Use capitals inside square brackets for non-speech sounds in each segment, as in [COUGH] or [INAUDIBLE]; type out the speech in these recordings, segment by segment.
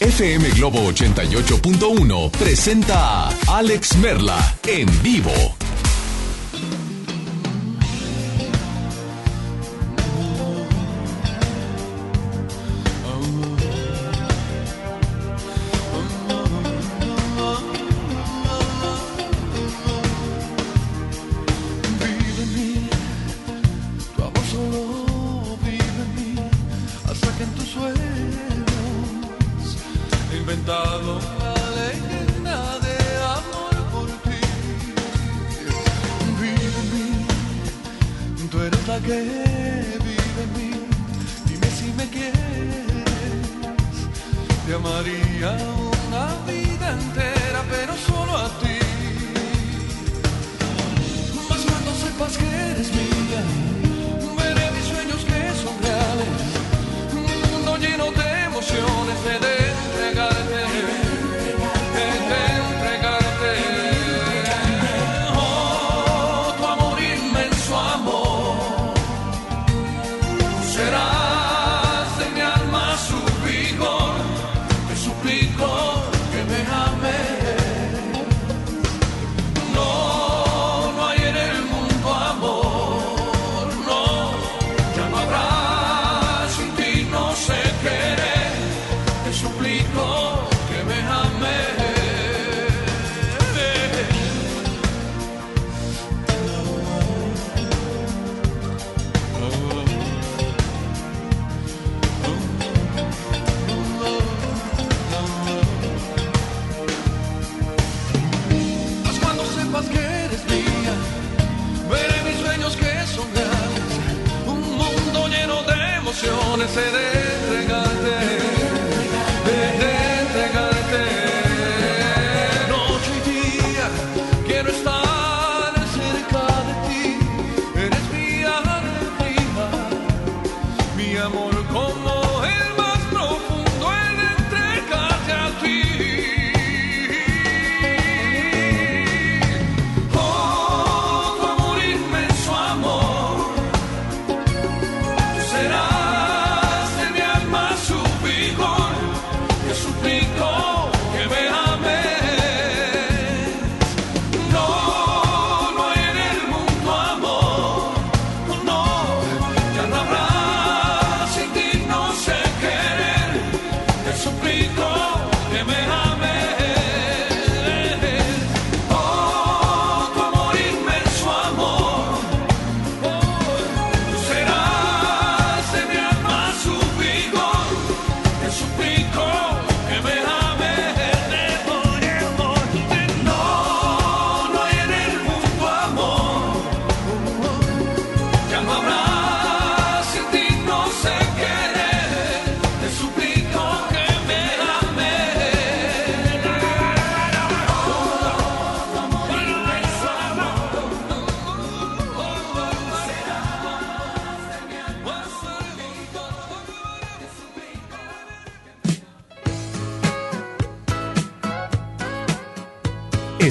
FM Globo 88.1 presenta a Alex Merla en vivo.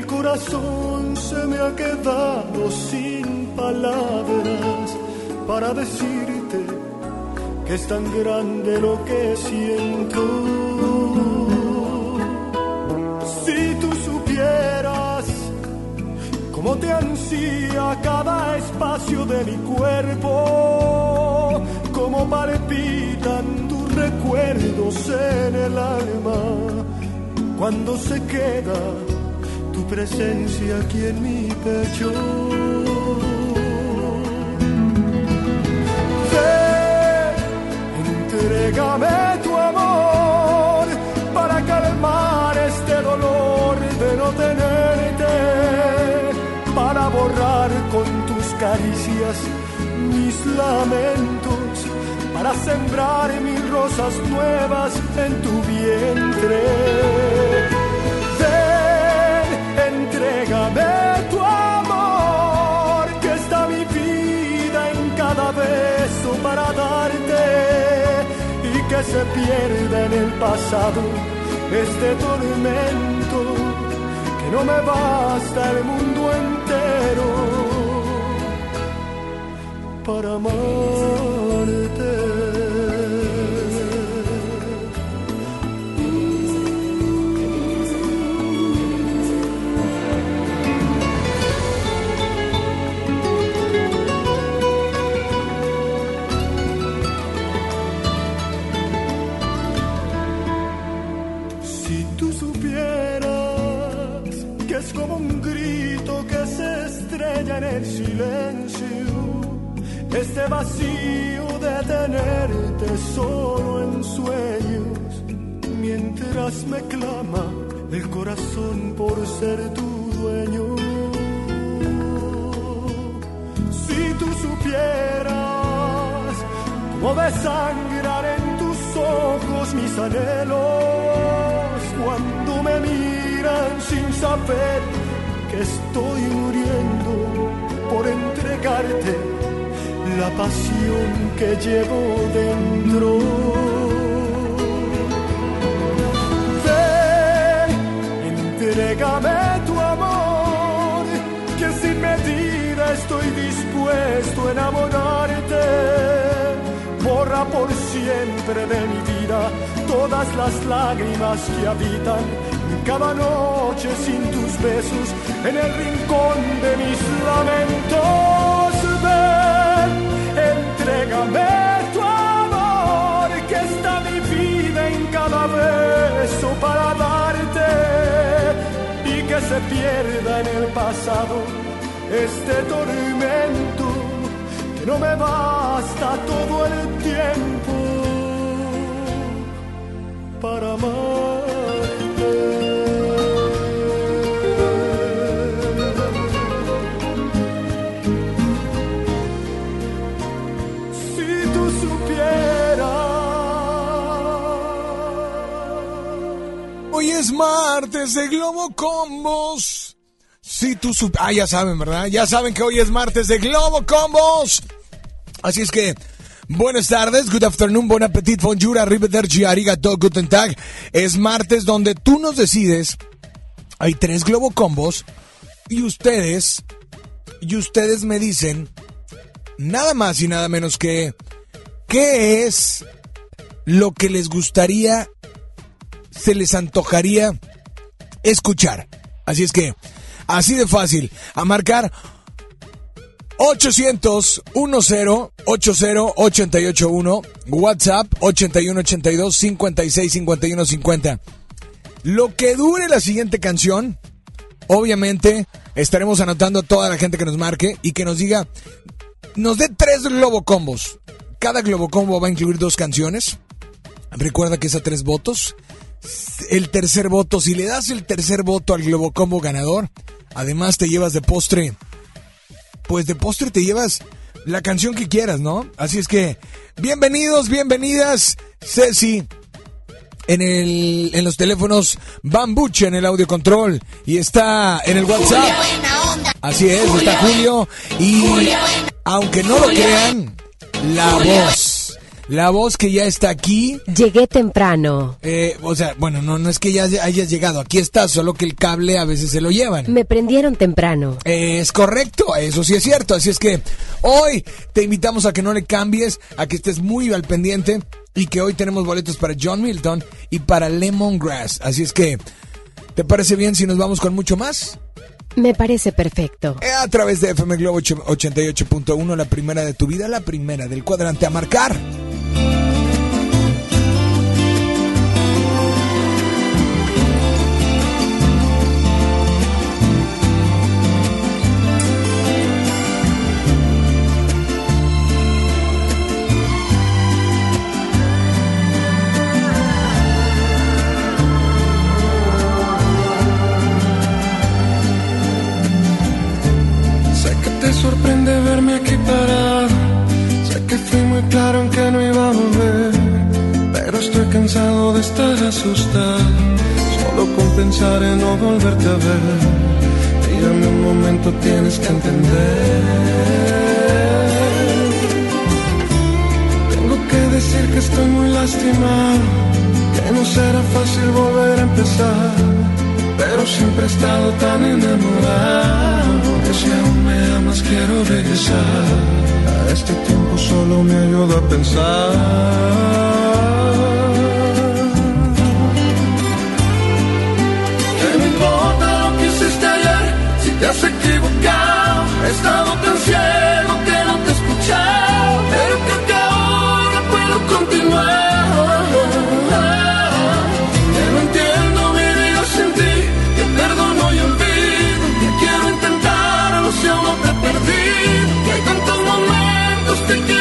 El corazón se me ha quedado sin palabras para decirte que es tan grande lo que siento. Si tú supieras cómo te ansía cada espacio de mi cuerpo, cómo palpitan tus recuerdos en el alma, cuando se queda presencia aquí en mi pecho. Ven, entrégame tu amor para calmar este dolor de no tenerte para borrar con tus caricias mis lamentos, para sembrar mil rosas nuevas en tu vientre. Entrégame tu amor, que está mi vida en cada beso para darte y que se pierda en el pasado este tormento que no me basta el mundo entero para amarte. Este vacío de tenerte solo en sueños, mientras me clama el corazón por ser tu dueño. Si tú supieras cómo desangrar en tus ojos mis anhelos cuando me miran sin saber que estoy muriendo por entregarte la pasión que llevo dentro. Ven, entrégame tu amor, que sin medida estoy dispuesto a enamorarte. Borra por siempre de mi vida todas las lágrimas que habitan cada noche sin tus besos en el rincón de mis lamentos. Entrégame tu amor, que está mi vida en cada beso para darte y que se pierda en el pasado este tormento que no me basta todo el tiempo para amarte. Es martes de Globo Combos. Si tú sup... Ah, ya saben, ¿verdad? Ya saben que hoy es martes de Globo Combos. Así es que, buenas tardes, good afternoon, bon appetit, bonjour, arrivederci, arigato, guten tag. Es martes donde tú nos decides. Hay tres Globo Combos. Y ustedes, y ustedes me dicen, nada más y nada menos que, ¿qué es lo que les gustaría, se les antojaría escuchar? Así es que, así de fácil, a marcar 800 10 80 881 WhatsApp 8182 56 51 50. Lo que dure la siguiente canción, obviamente estaremos anotando a toda la gente que nos marque y que nos diga, nos dé tres globo combos. cada Globocombo va a incluir dos canciones. Recuerda que es a tres votos. El tercer voto, si le das el tercer voto al Globocombo ganador, además te llevas de postre. Pues de postre te llevas la canción que quieras, ¿no? Así es que, bienvenidos, bienvenidas, Ceci. En, el, en los teléfonos Bambuche en el audio control y está en el WhatsApp. Así es, está Julio y aunque no lo crean, la voz, la voz que ya está aquí, Llegué temprano. eh, o sea, bueno, no, no es que ya hayas llegado, aquí está, solo que el cable a veces se lo llevan. Me prendieron temprano. Es correcto, eso sí es cierto. Así es que hoy te invitamos a que no le cambies, a que estés muy al pendiente y que hoy tenemos boletos para John Milton y para Lemongrass. Así es que, ¿te parece bien si nos vamos con mucho más? Me parece perfecto. Eh, A través de FM Globo 8- 88.1, la primera de tu vida, la primera del cuadrante a marcar. Asustado. Solo con pensar en no volverte a ver. Mírame un momento, tienes que entender. Tengo que decir que estoy muy lastimado. Que no será fácil volver a empezar. Pero siempre he estado tan enamorado que si aún me amas quiero regresar. A este tiempo solo me ayuda a pensar. He estado tan ciego que no te he escuchado. Pero creo que ahora puedo continuar. Que no entiendo mi vida sin ti, que perdono y olvido. Que quiero intentarlo si aún no te perdido. Que hay tantos momentos que quiero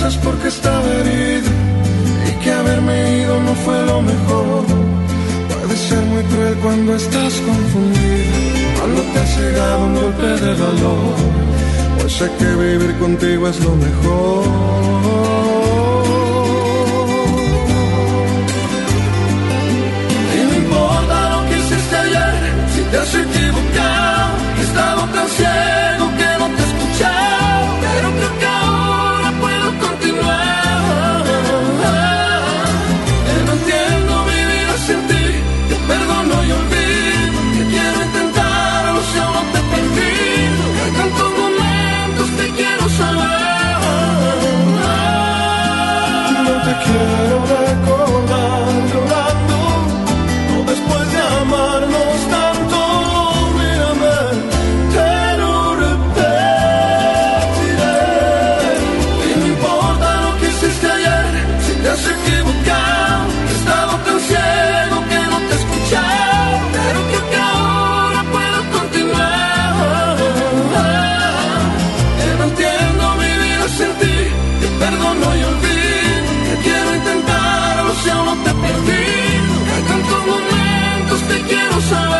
cosas porque estaba herido y que haberme ido no fue lo mejor. Puede ser muy cruel cuando estás confundido, cuando te ha llegado un golpe de valor. Pues sé que vivir contigo es lo mejor. Te has equivocado, he estado tan ciego sun.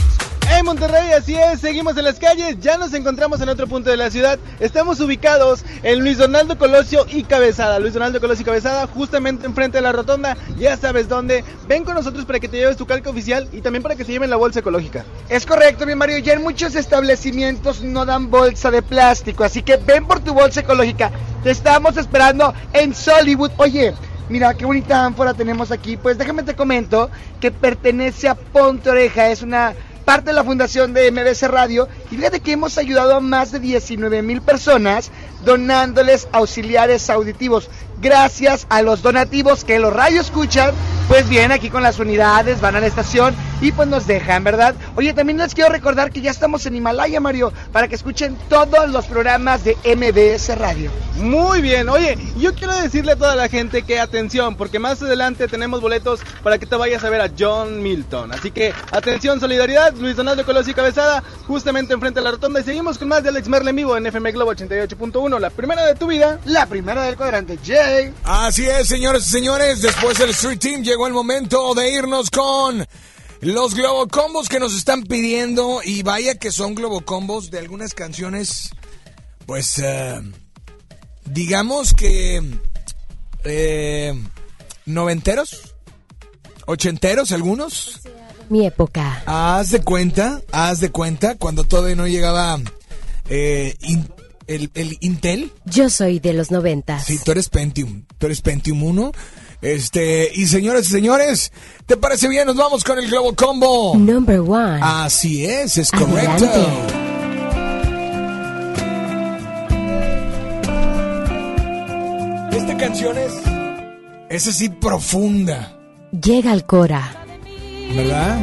Monterrey, así es, seguimos en las calles, ya nos encontramos en otro punto de la ciudad. Estamos ubicados en Luis Donaldo Colosio y Cabezada. Luis Donaldo Colosio y Cabezada, justamente enfrente de la rotonda, ya sabes dónde. Ven con nosotros para que te lleves tu calca oficial y también para que se lleven la bolsa ecológica. Es correcto, mi Mario. Ya en muchos establecimientos no dan bolsa de plástico, así que ven por tu bolsa ecológica. Te estamos esperando en Sollywood. Oye, mira qué bonita ánfora tenemos aquí. Pues déjame te comento que pertenece a Ponte Oreja. Es una parte de la fundación de MBC Radio. Y fíjate que hemos ayudado a más de 19 mil personas donándoles auxiliares auditivos. Gracias a los donativos que los radios escuchan, pues vienen aquí con las unidades, van a la estación y pues nos dejan, ¿verdad? Oye, también les quiero recordar que ya estamos en Himalaya, Mario, para que escuchen todos los programas de MBS Radio. Muy bien, oye, yo quiero decirle a toda la gente que atención, porque más adelante tenemos boletos para que te vayas a ver a John Milton. Así que atención, solidaridad, Luis Donaldo Colosio y Cabezada, justamente enfrente de la rotonda. Y seguimos con más de Alex Merle en vivo en FM Globo 88.1, la primera de tu vida. La primera del cuadrante, Así es, señores y señores, después del Street Team llegó el momento de irnos con los Globocombos que nos están pidiendo y vaya que son Globocombos de algunas canciones, pues, eh, digamos que eh, noventeros, ochenteros algunos. Mi época. Haz de cuenta, haz de cuenta, cuando todavía no llegaba eh, in- el, el Intel. Yo soy de los noventas. Sí, tú eres Pentium. Tú eres Pentium 1. Este, y señores y señores, ¿te parece bien? Nos vamos con el Globo Combo. Number one. Así es, es correcto. Adelante. Esta canción es, es así profunda, Llega al Cora. ¿verdad?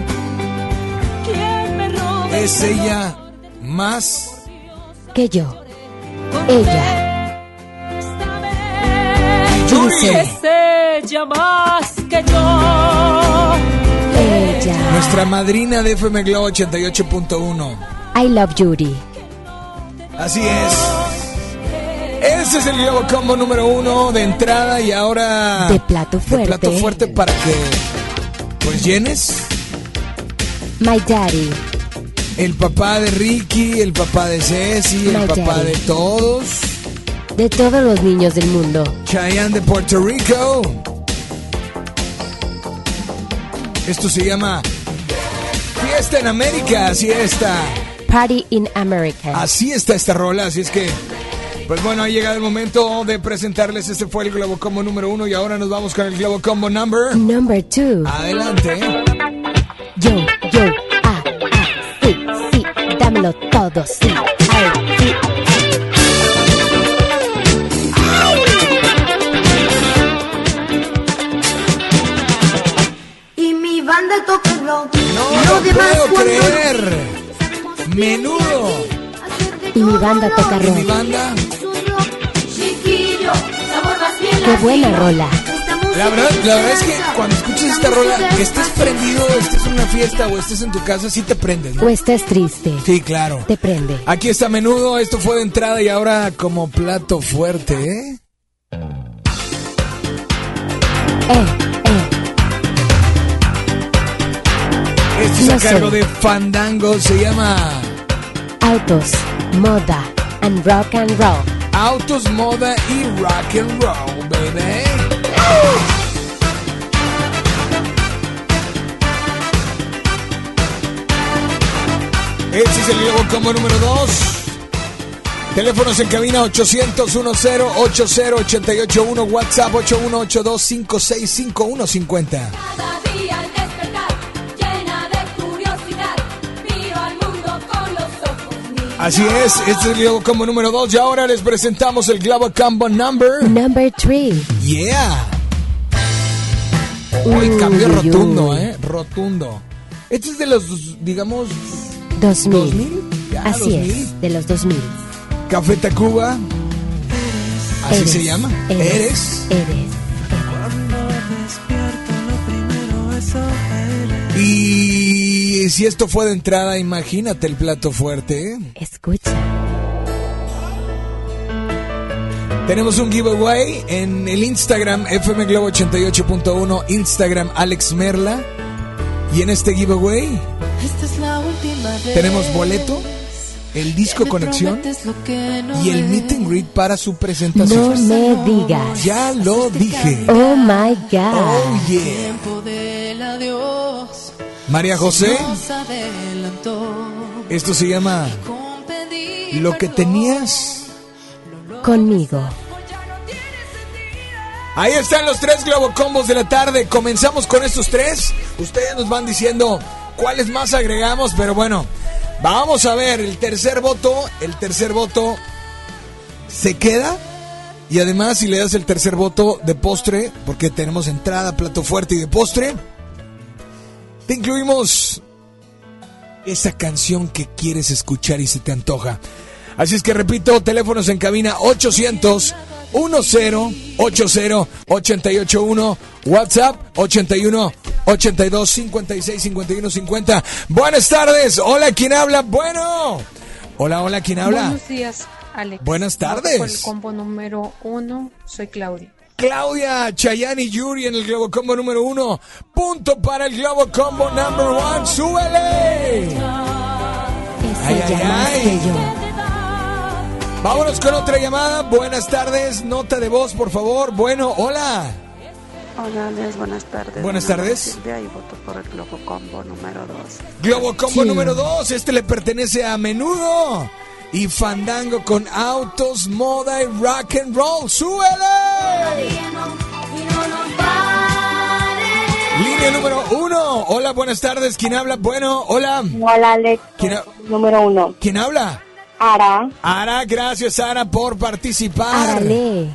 Es ella más Que yo. Ella. Yuri. ella más que yo. Ella. Nuestra madrina de FM Globo 88.1. I love Yuri. Así es. Ese es el Globo Combo número uno de entrada y ahora... De plato De fuerte. plato fuerte para que... Pues llenes. My daddy. El papá de Ricky, el papá de Ceci, el papá de todos. De todos los niños del mundo. Cheyenne de Puerto Rico. Esto se llama Fiesta en América, así está. Party in America. Así está esta rola, así es que, pues bueno, ha llegado el momento de presentarles. Este fue el Globo Combo número uno y ahora nos vamos con el Globo Combo number. Number two. Adelante. Todo, sí. Ay, sí. Y mi banda toca rock. No lo demás puedo creer. Menudo. Y mi banda toca ¿Y mi rock. banda? Chiquillo, sabor más bien Qué buena rola. La verdad, la verdad es que cuando escuchas esta rola, que estés prendido, estés en una fiesta o estés en tu casa, sí te prendes, ¿no? O estés triste. Sí, claro. Te prende. Aquí está menudo, esto fue de entrada y ahora como plato fuerte, ¿eh? Eh, eh. Esto es a No cargo de Fandango, se llama Autos, moda and rock and roll. Autos, Moda y Rock and Roll, baby. Este es el Globo Combo número 2. Teléfonos en cabina 800 10 80 881 WhatsApp 8182 565150. Así es, este es el Combo número 2 y ahora les presentamos el Globo Combo number. Number three. Yeah. Uy, cambio rotundo. ¿eh? Rotundo. Este es de los, digamos, 2000. 2000. Ya, Así 2000. es, de los 2000. Café Tacuba. Así Eres, se llama. Eres. Eres. Eres. Y si esto fue de entrada, imagínate el plato fuerte. ¿eh? Escucha. Tenemos un giveaway en el Instagram FM Globo 88.1, Instagram Alex Merla. Y en este giveaway Esta es la última vez. tenemos boleto, el disco conexión no y el meet and greet para su No presentación. me digas. Ya lo dije. Oh my God. Oh yeah. María José, esto se llama Lo que tenías. Conmigo. Ahí están los tres Globocombos de la tarde. Comenzamos con estos tres. Ustedes nos van diciendo cuáles más agregamos, pero bueno, vamos a ver el tercer voto. El tercer voto se queda. Y además, si le das el tercer voto de postre, porque tenemos entrada, plato fuerte y de postre, te incluimos esa canción que quieres escuchar y se te antoja. Así es que repito, teléfonos en cabina 800 10 80 881 WhatsApp 81 82 56 51 50. Buenas tardes. Hola, ¿quién habla? Bueno. Hola, hola, ¿quién habla? Buenos días, Alex. Buenas tardes. Por el combo número uno, soy Claudia. Claudia, Chayanne y Yuri en el Globo Combo número uno. Punto para el Globo Combo number one. ¡Súbele! Ay, ay, ay. Vámonos con otra llamada. Buenas tardes. Nota de voz, por favor. Bueno, hola. Hola, Alex, buenas tardes. Buenas tardes. Silvia y voto por el Globo Combo número 2. Globo Combo Sí. número 2. Este le pertenece a Menudo. Y Fandango con autos, moda y rock and roll. ¡Súbele! Línea número uno. Hola, buenas tardes. ¿Quién habla? Bueno, hola. Hola, Alex. ¿Quién, ha- Número uno. quién habla? Ara. Ara, gracias Ara por participar. Árale.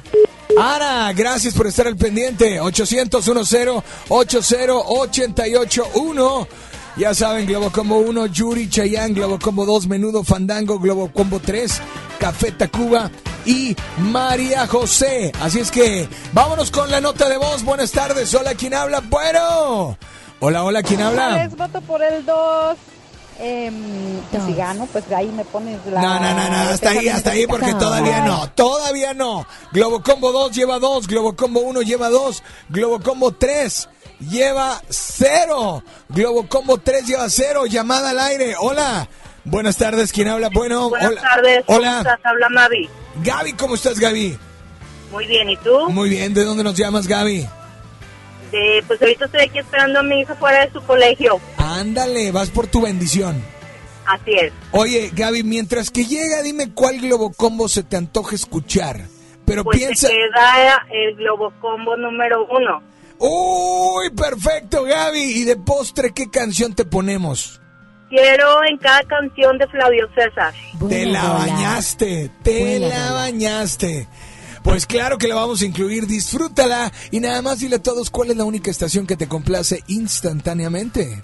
Ara, gracias por estar al pendiente. 800 10 80 881. Ya saben, Globo Combo 1, Yuri, Chayanne, Globo Combo 2, Menudo, Fandango, Globo Combo 3, Café Tacuba y María José. Así es que vámonos con la nota de voz. Buenas tardes. Hola, ¿quién habla? Bueno. Hola, hola, ¿quién habla? Alex, voto por el 2. Eh, Dos. si gano, pues ahí me pones la. No, no, no, no, hasta ahí, hasta ahí, porque No. todavía no, todavía no. Globo Combo 2 lleva 2, Globo Combo 1 lleva 2, Globo Combo 3 lleva 0, Globo Combo 3 lleva 0, llamada al aire, hola. Buenas tardes, ¿quién habla? Bueno, Buenas hola. tardes. ¿cómo Hola. estás? Habla Mavi. Gaby, ¿cómo estás, Gaby? Muy bien, ¿y tú? Muy bien, ¿de dónde nos llamas, Gaby? De, pues ahorita estoy aquí esperando a mi hija fuera de su colegio. Ándale, vas por tu bendición. Así es. Oye, Gaby, mientras que llega, dime cuál Globo Combo se te antoja escuchar. Pero Pues piensa... se queda el Globo Combo número uno. Uy, perfecto, Gaby. ¿Y de postre qué canción te ponemos? Quiero en cada canción de Flavio César. te la bañaste, te Buena la bañaste. Pues claro que la vamos a incluir, disfrútala y nada más dile a todos cuál es la única estación que te complace instantáneamente.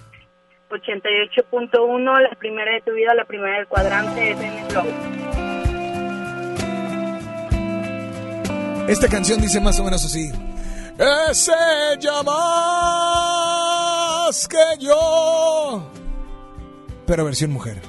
88.1, la primera de tu vida, la primera del cuadrante, es en el Globo. Esta canción dice más o menos así. Ese ella más que yo. Pero versión mujer.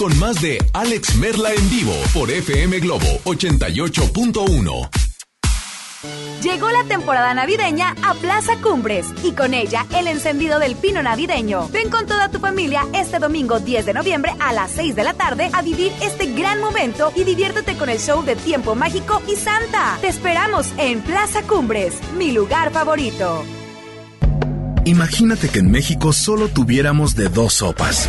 Con más de Alex Merla en vivo por FM Globo 88.1. Llegó la temporada navideña a Plaza Cumbres y con ella el encendido del pino navideño. Ven con toda tu familia este domingo 10 de noviembre a las 6 de la tarde a vivir este gran momento y diviértete con el show de Tiempo Mágico y Santa. Te esperamos en Plaza Cumbres, mi lugar favorito. Imagínate que en México solo tuviéramos de dos sopas.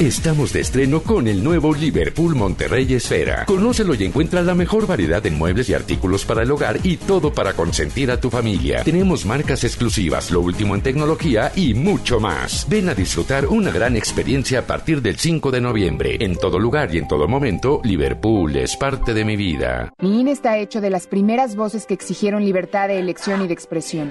Estamos de estreno con el nuevo Liverpool Monterrey Esfera. Conócelo y encuentra la mejor variedad en muebles y artículos para el hogar y todo para consentir a tu familia. Tenemos marcas exclusivas, lo último en tecnología y mucho más. Ven a disfrutar una gran experiencia a partir del 5 de noviembre. En todo lugar y en todo momento, Liverpool es parte de mi vida. Mi INE está hecho de las primeras voces que exigieron libertad de elección y de expresión.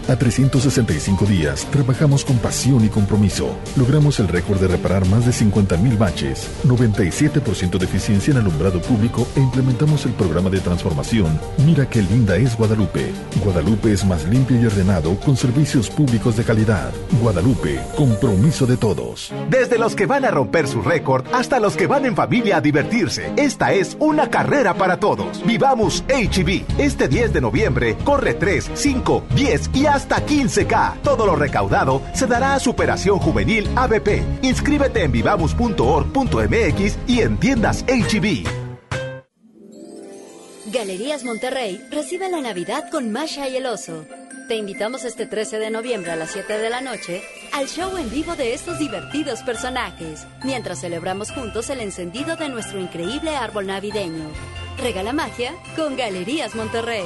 a 365 días, trabajamos con pasión y compromiso. Logramos el récord de reparar más de 50.000 baches, 97% de eficiencia en alumbrado público e implementamos el programa de transformación Mira qué linda es Guadalupe. Guadalupe es más limpio y ordenado con servicios públicos de calidad. Guadalupe, compromiso de todos. Desde los que van a romper su récord hasta los que van en familia a divertirse. Esta es una carrera para todos. Vivamos HB. Este 10 de noviembre corre 3, 5, 10 y hasta 15K. Todo lo recaudado se dará a Superación Juvenil ABP. Inscríbete en vivamos.org.mx y en tiendas HB. Galerías Monterrey recibe la Navidad con Masha y el Oso. Te invitamos este 13 de noviembre a las 7 de la noche al show en vivo de estos divertidos personajes, mientras celebramos juntos el encendido de nuestro increíble árbol navideño. Regala magia con Galerías Monterrey.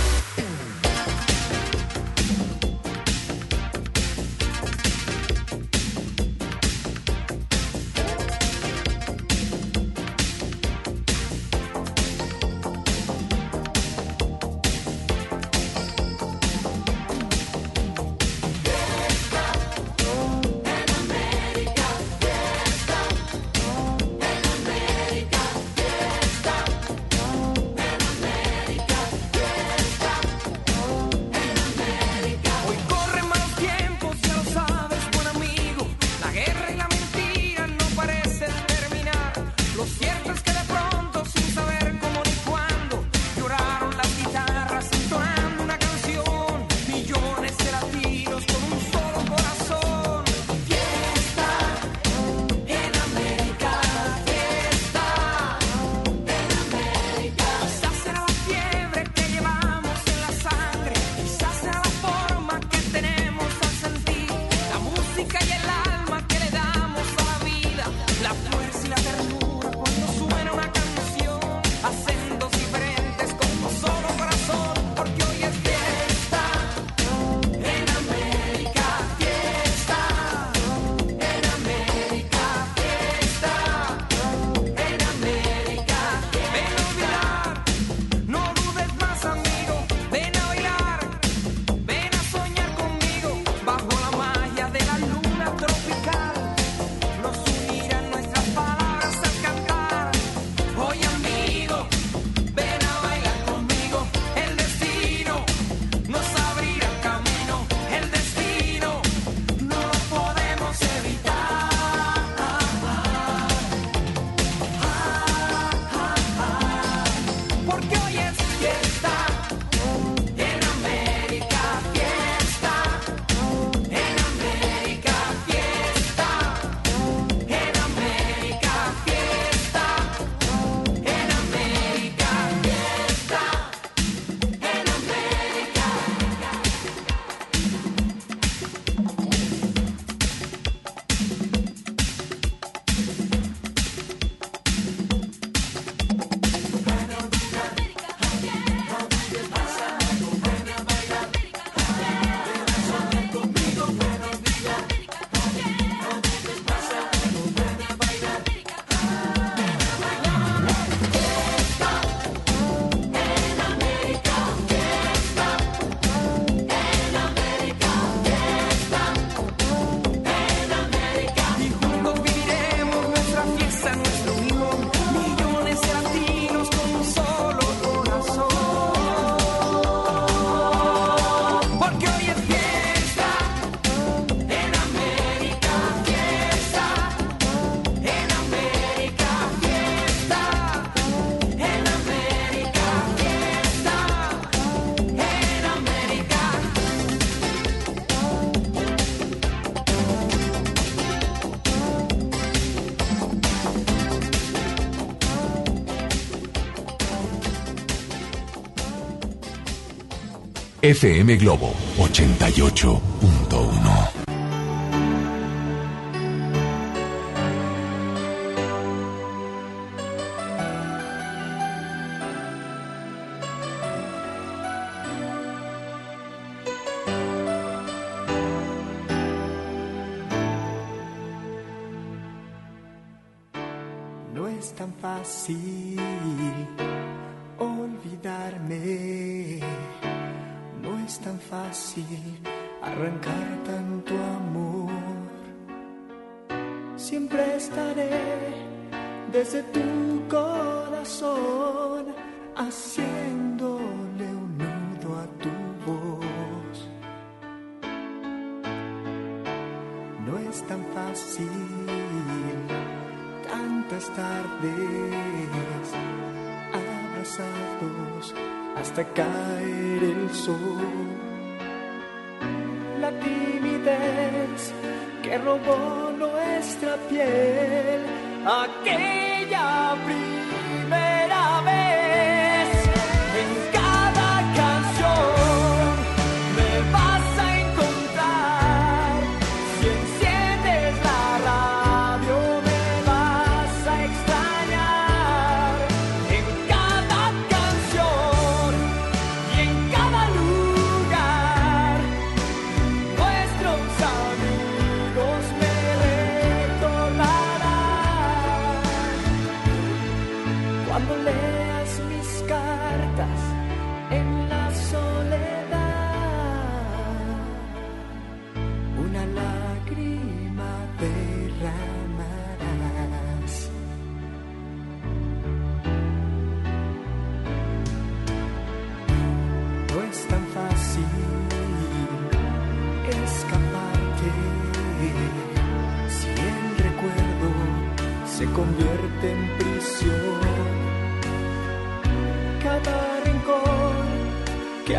FM Globo 88.1. desde tu corazón haciéndole un nudo a tu voz. No es tan fácil tantas tardes abrazados hasta caer el sol. La timidez que robó nuestra piel primera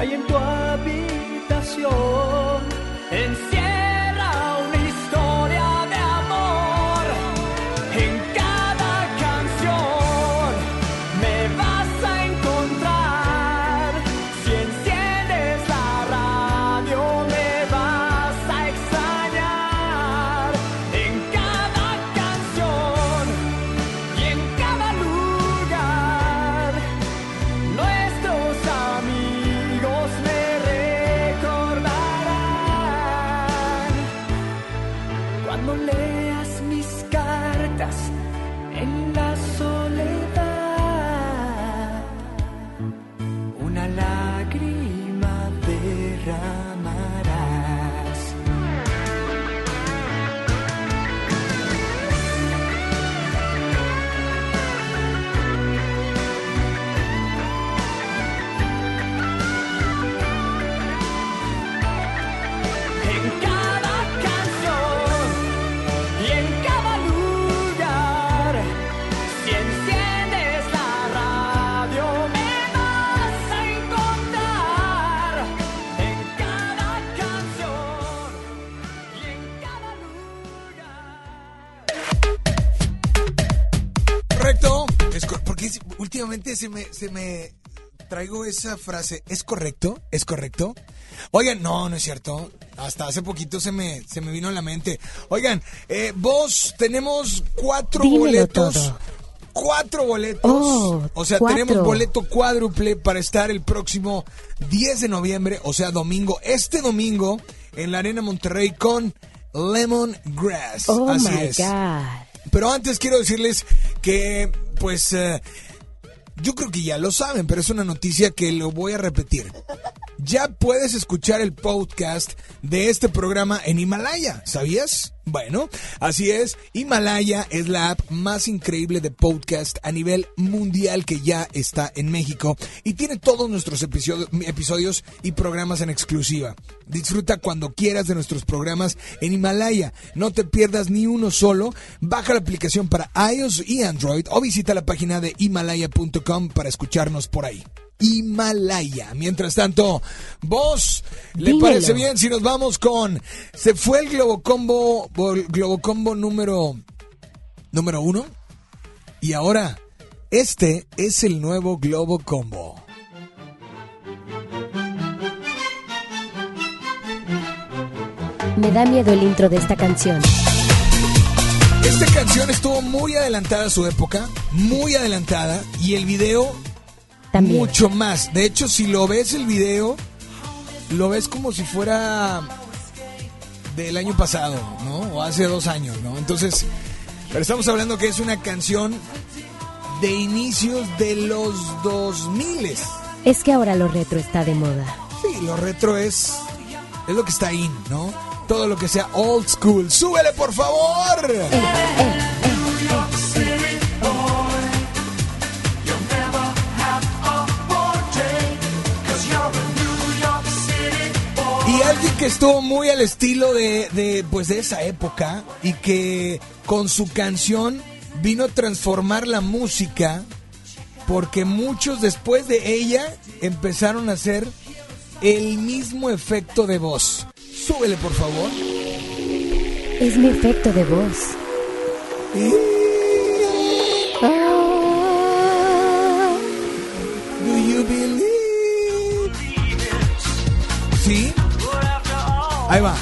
hay en tu habitación se me, se me traigo esa frase. ¿Es correcto? ¿Es correcto? Oigan, no, no es cierto. Hasta hace poquito se me, se me vino a la mente. Oigan, eh, vos tenemos cuatro Dímelo boletos. todo. Cuatro boletos. Oh, o sea, cuatro. tenemos boleto cuádruple para estar el próximo 10 de noviembre, o sea, domingo. Este domingo en la Arena Monterrey con Lemon Grass. Oh Así my es. God. Pero antes quiero decirles que, pues, eh, yo creo que ya lo saben, pero es una noticia que lo voy a repetir. Ya puedes escuchar el podcast de este programa en Himalaya, ¿sabías? Bueno, así es, Himalaya es la app más increíble de podcast a nivel mundial que ya está en México y tiene todos nuestros episodio- episodios y programas en exclusiva. Disfruta cuando quieras de nuestros programas en Himalaya. No te pierdas ni uno solo. Baja la aplicación para iOS y Android o visita la página de himalaya.com para escucharnos por ahí. Himalaya. Mientras tanto, vos, ¿le Dímelo. parece bien si nos vamos con se fue el Globocombo, el Globocombo número número uno y ahora este es el nuevo Globo Combo. Me da miedo el intro de esta canción. Esta canción estuvo muy adelantada a su época, muy adelantada, y el video También. mucho más. De hecho, si lo ves el video, lo ves como si fuera del año pasado, ¿no? O hace dos años, ¿no? Entonces, pero estamos hablando que es una canción de inicios de los 2000. Es que ahora lo retro está de moda. Sí, lo retro es, es lo que está in, ¿no? Todo lo que sea old school. ¡Súbele, por favor! Y alguien que estuvo muy al estilo de, de, pues de esa época y que con su canción vino a transformar la música porque muchos después de ella empezaron a hacer el mismo efecto de voz. Súbele, por favor. Es mi efecto de voz. Do Ahí va.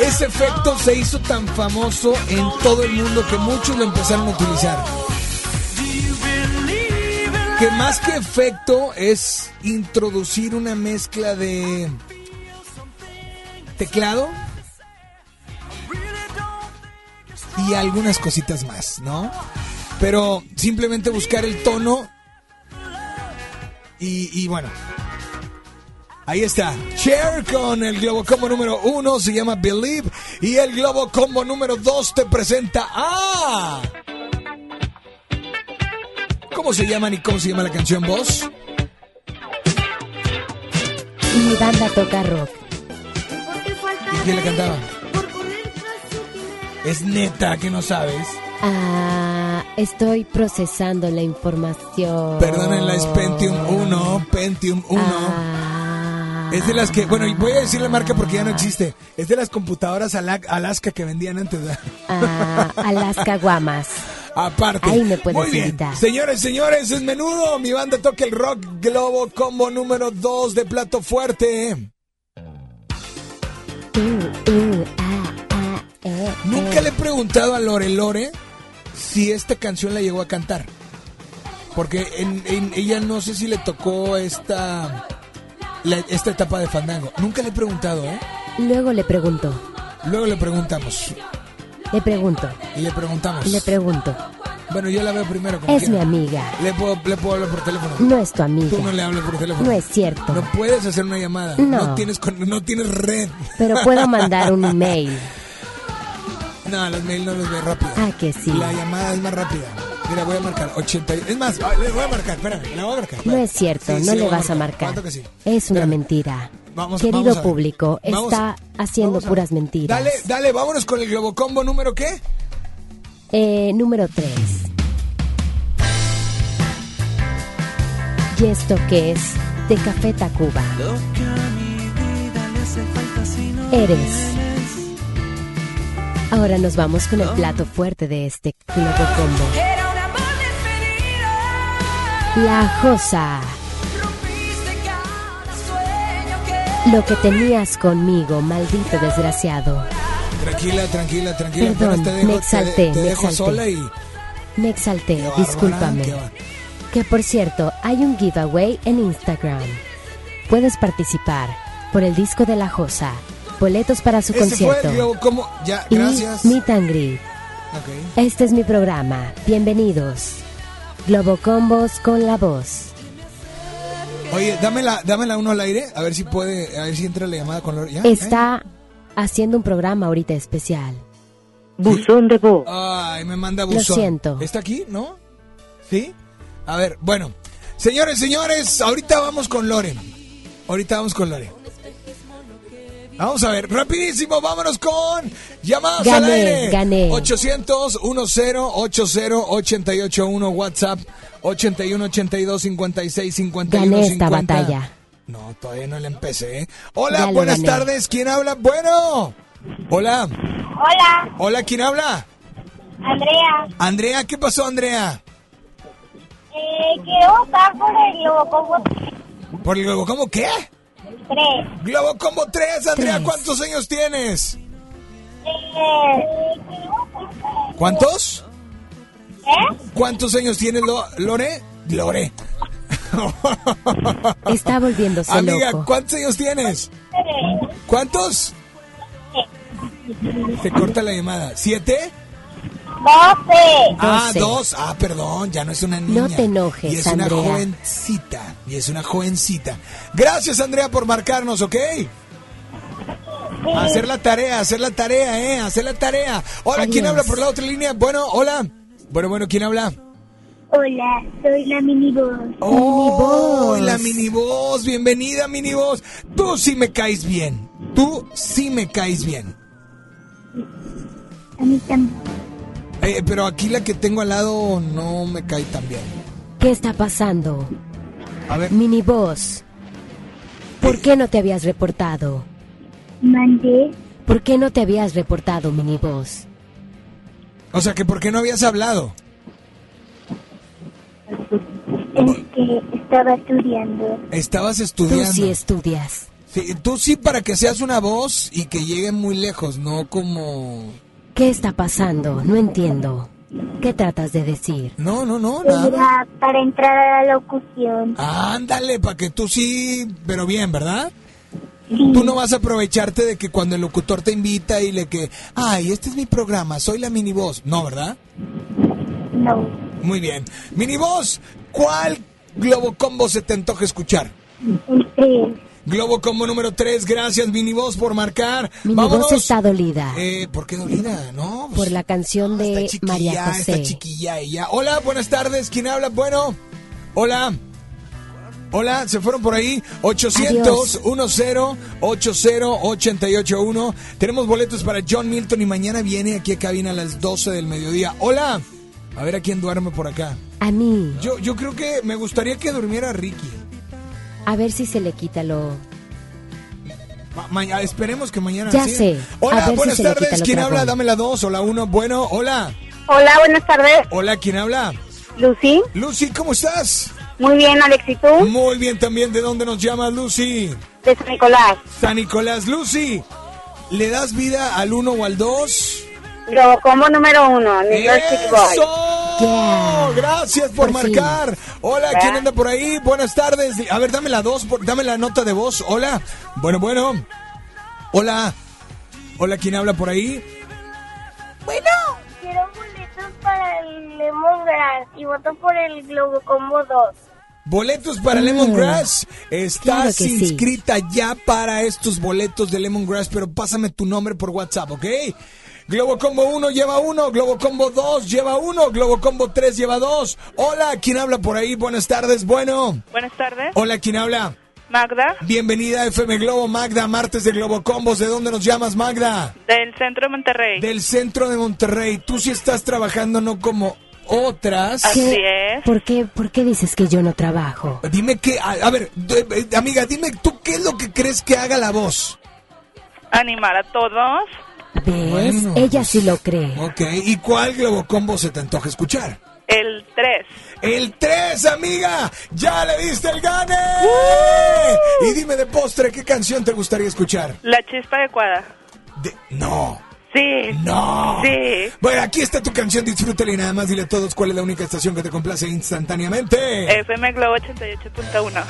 Ese efecto se hizo tan famoso en todo el mundo que muchos lo empezaron a utilizar. Que más que efecto es introducir una mezcla de teclado y algunas cositas más, ¿no? Pero simplemente buscar el tono y, y bueno, Ahí está. Cher con el Globo Combo número uno se llama Believe. Y el Globo Combo número dos te presenta a. ¿Cómo se llaman y cómo se llama la canción vos? Mi banda toca rock. ¿Y quién la cantaba? Es neta que no sabes. Ah, estoy procesando la información. Perdónenla, es Pentium 1. Pentium 1. Es de las que, bueno, y voy a decir la marca porque ya no existe. Es de las computadoras Ala- Alaska que vendían antes. Ah, Alaska Guamas. Aparte. Ahí me puedes Muy bien. invitar. Señores, señores, es menudo. Mi banda toca el rock globo combo número 2 de plato fuerte. Uh, uh, ah, ah, eh, Nunca eh. le he preguntado a Lore Lore si esta canción la llegó a cantar. Porque en, en- ella no sé si le tocó esta, la- esta etapa de Fandango. Nunca le he preguntado, ¿eh? Luego le pregunto. Luego le preguntamos. Le pregunto. Y le preguntamos. Le pregunto. Bueno, yo la veo primero. como Es mi amiga. Le puedo, le puedo hablar por teléfono. No es tu amiga. Tú no le hablas por teléfono. No es cierto. No puedes hacer una llamada. No. tienes, con- no tienes red. Pero puedo mandar un email. No, las [LAUGHS] mail no las ve rápido. Ah, que sí. La llamada es más rápida. Mira, voy a marcar 80. y- Es más, le voy a marcar, espérame, la voy a marcar. No es cierto, Sí, no sí, le vas a marcar. ¿Cuánto que sí? Es una mentira. Vamos- Querido vamos público, Vamos- está haciendo puras mentiras. Dale, dale, vámonos con el Globocombo número qué? Eh, número 3. ¿Y esto qué es? De Café Tacuba. Eres. Ahora nos vamos con el plato fuerte de este Globo Combo. La Josa. Lo que tenías conmigo, maldito desgraciado. Tranquila, tranquila, tranquila. Perdón, apenas te dejo, me exalté, te, me dejo exalté. sola y Me exalté, discúlpame. Que por cierto, hay un giveaway en Instagram. Puedes participar por el disco de la Josa, boletos para su ese concierto. Ya, y gracias. Meet and Greet. Este es mi programa. Bienvenidos. Globocombos con la voz. Oye, dámela, dámela uno al aire, a ver si puede, a ver si entra la llamada con Lore. ¿Ya? Está haciendo un programa ahorita especial. Buzón de voz. Ay, me manda Lo buzón. siento. ¿Está aquí? ¿No? ¿Sí? A ver, bueno. Señores, señores, ahorita vamos con Lore. Ahorita vamos con Lore. Vamos a ver, rapidísimo, vámonos con llamadas al Gané, aire. gané. 800 10 80 881 WhatsApp 81 82 56 51 Gané esta 50. batalla. No, todavía no la empecé. ¿eh? Hola, Ya lo buenas gané. tardes. ¿Quién habla? Bueno. Hola. Hola, Hola, ¿quién habla? Andrea. Andrea, ¿qué pasó, Andrea? Eh, quiero votar por el Globocombo ¿Por el Globo Combo qué? 3. Globo Combo 3, Andrea, ¿cuántos años tienes? Eh, ¿Cuántos? ¿Eh? ¿Cuántos años tienes, Lo- Lore? Lore. Está volviéndose Amiga, loco. ¿cuántos años tienes? ¿Cuántos? Se corta la llamada. ¿Siete? 12. Ah, Doce. dos. Ah, perdón, ya no es una niña. No te enojes, Y es una Andrea. jovencita. Y es una jovencita. Gracias, Andrea, por marcarnos, ¿ok? Hacer la tarea, hacer la tarea, ¿eh? Hacer la tarea. Hola, ¿quién habla por la otra línea? Bueno, hola. Bueno, bueno, ¿quién habla? Hola, soy la mini voz. Oh, la mini voz. Bienvenida, mini voz. Tú sí me caes bien. Tú sí me caes bien. A mí también. Eh, pero aquí la que tengo al lado no me cae tan bien. ¿Qué está pasando? A ver. Mini voz. ¿Por qué no te habías reportado? Mandé. ¿Por qué no te habías reportado, mini voz? O sea, que ¿por qué no habías hablado? Es que estaba estudiando. Estabas estudiando. Tú sí estudias. Sí, tú sí para que seas una voz y que llegue muy lejos, no como... ¿Qué está pasando? No entiendo. ¿Qué tratas de decir? No, no, no, nada. Para entrar a la locución. Ándale, para que tú sí, pero bien, ¿verdad? Tú no vas a aprovecharte de que cuando el locutor te invita y le que, ay, este es mi programa, soy la mini voz. No, ¿verdad? No. Muy bien. Mini voz, ¿cuál Globo Combo se te antoja escuchar? El 3. Globo Combo número 3, gracias Mini voz por marcar. Mini Vámonos. voz está dolida. Eh, ¿Por qué dolida? No, pues, Por la canción de María José. chiquilla ella. Hola, buenas tardes. ¿Quién habla? Bueno, hola. Hola, se fueron por ahí. 800 10 80 881. Tenemos boletos para John Milton y mañana viene aquí a cabina a las 12 del mediodía. Hola. A ver a quién duerme por acá. A mí. Yo, yo creo que me gustaría que durmiera Ricky. A ver si se le quita lo... Ma- esperemos que mañana Ya sí. sé. A Hola, si buenas se le quita tardes. ¿Quién habla? Dame la 2 o la 1. Bueno, hola. Hola, buenas tardes. Hola, ¿quién habla? Lucy. Lucy, ¿cómo estás? Muy bien, Alex, ¿y tú? Muy bien también. ¿De dónde nos llamas, Lucy? De San Nicolás. San Nicolás. Lucy, ¿le das vida al 1 o al 2? Globocomo número uno, New York City Boy. Gracias por, Por fin. marcar. Hola, ¿Verdad? ¿quién anda por ahí? Buenas tardes. A ver, dame la 2, dame la nota de voz. Hola. Bueno, bueno. Hola. Hola, ¿quién habla por ahí? Bueno. Quiero boletos para el Lemongrass y voto por el Globocombo 2. Boletos para Lemongrass. Estás claro que sí. inscrita ya para estos boletos de Lemongrass, pero pásame tu nombre por WhatsApp, ¿ok? Globo Combo 1 lleva 1, Globo Combo 2 lleva 1, Globo Combo 3 lleva 2. Hola, ¿quién habla por ahí? Buenas tardes, bueno. Buenas tardes. Hola, ¿quién habla? Magda, Bienvenida a FM Globo Magda, martes de Globo Combos. ¿De dónde nos llamas, Magda? del centro de Monterrey. Del centro de Monterrey. Tú sí estás trabajando, no como otras. ¿Qué- ¿Por qué, ¿Por qué dices que yo no trabajo? Dime que, a, a ver, amiga, dime tú qué es lo que crees que haga la voz. Animar a todos. ¿Ves? Bueno, Ella sí lo cree. Ok, ¿y cuál Globo Combo se te antoja escuchar? El 3. El 3, amiga. Ya le diste el gane. Y dime de postre, ¿qué canción te gustaría escuchar? La chispa adecuada. No. Sí. No. Sí. Bueno, aquí está tu canción, disfrútala y nada más dile a todos cuál es la única estación que te complace instantáneamente. FM Globo 88.1.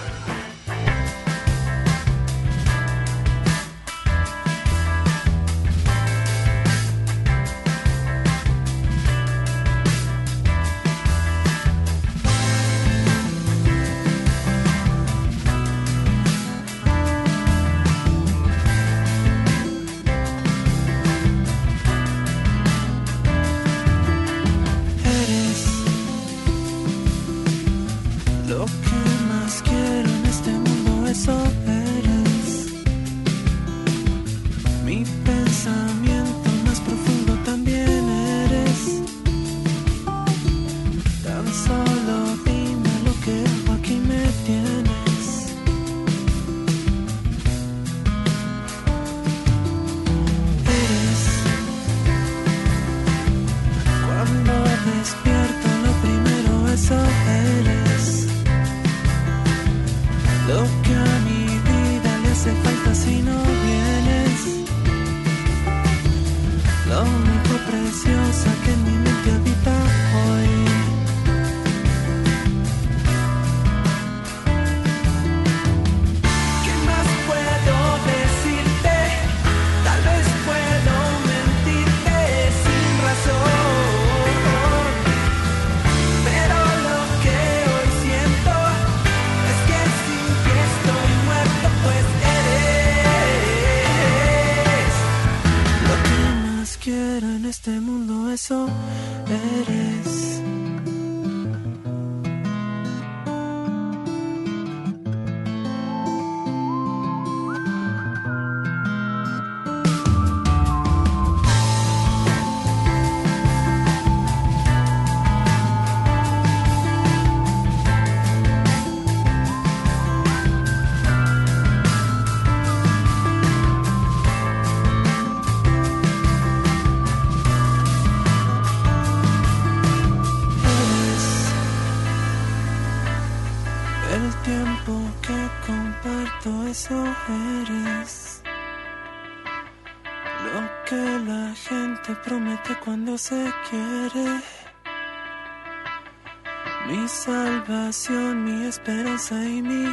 mi esperanza y mi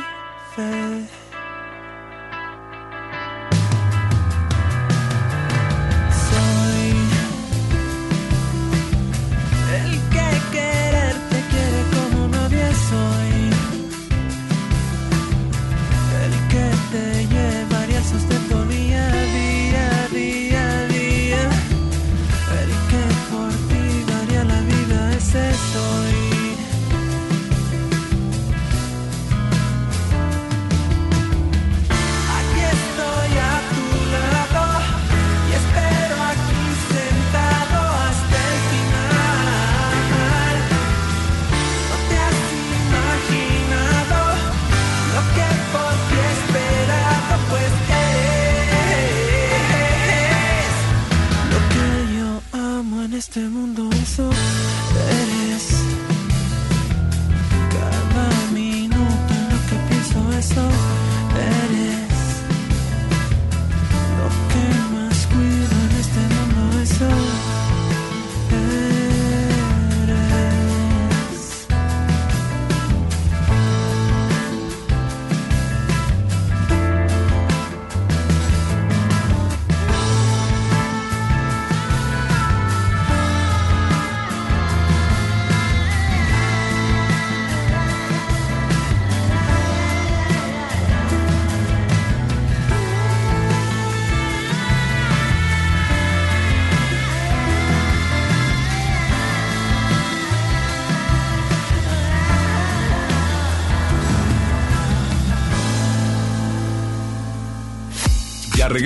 fe.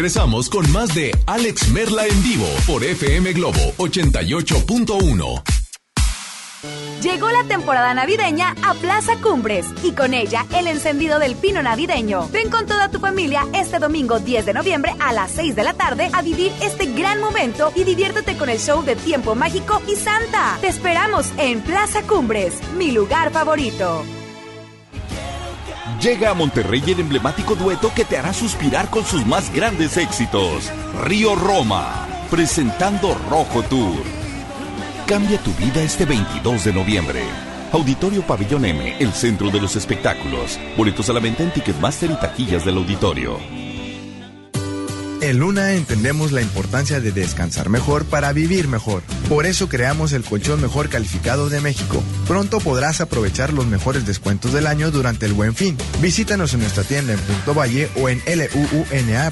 Regresamos con más de Alex Merla en vivo por FM Globo 88.1. Llegó la temporada navideña a Plaza Cumbres y con ella el encendido del pino navideño. Ven con toda tu familia este domingo 10 de noviembre a las 6 de la tarde a vivir este gran momento y diviértete con el show de Tiempo Mágico y Santa. Te esperamos en Plaza Cumbres, mi lugar favorito. Llega a Monterrey el emblemático dueto que te hará suspirar con sus más grandes éxitos. Río Roma, presentando Rojo Tour. Cambia tu vida este 22 de noviembre. Auditorio Pabellón M, el centro de los espectáculos. Boletos a la venta en Ticketmaster y taquillas del auditorio. En Luna entendemos la importancia de descansar mejor para vivir mejor. Por eso creamos el colchón mejor calificado de México. Pronto podrás aprovechar los mejores descuentos del año durante el Buen Fin. Visítanos en nuestra tienda en Punto Valle o en luuna.mx.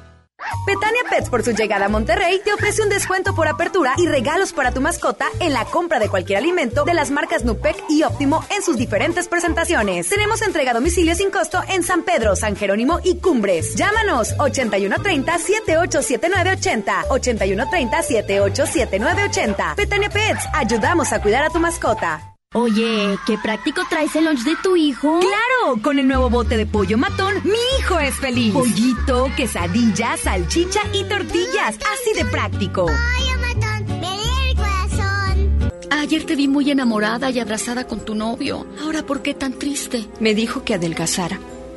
Petania Pets por su llegada a Monterrey te ofrece un descuento por apertura y regalos para tu mascota en la compra de cualquier alimento de las marcas Nupec y Óptimo en sus diferentes presentaciones. Tenemos entrega a domicilio sin costo en San Pedro, San Jerónimo y Cumbres. Llámanos 8130 787980 8130 787980. Petania Pets, ayudamos a cuidar a tu mascota. Oye, qué práctico traes el lunch de tu hijo. Claro, con el nuevo bote de pollo matón, mi hijo es feliz. Pollito, quesadilla, salchicha y tortillas, así de práctico. Pollo matón, el corazón. Ayer te vi muy enamorada y abrazada con tu novio. Ahora, ¿por qué tan triste? Me dijo que adelgazara.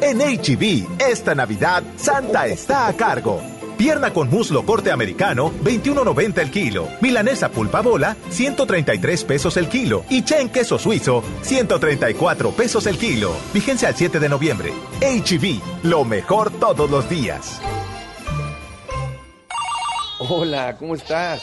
En HB, esta Navidad, Santa está a cargo. Pierna con muslo corte americano, 21.90 el kilo. Milanesa pulpa bola, 133 pesos el kilo. Y chen queso suizo, 134 pesos el kilo. Vigencia al 7 de noviembre. HB, lo mejor todos los días. Hola, ¿cómo estás?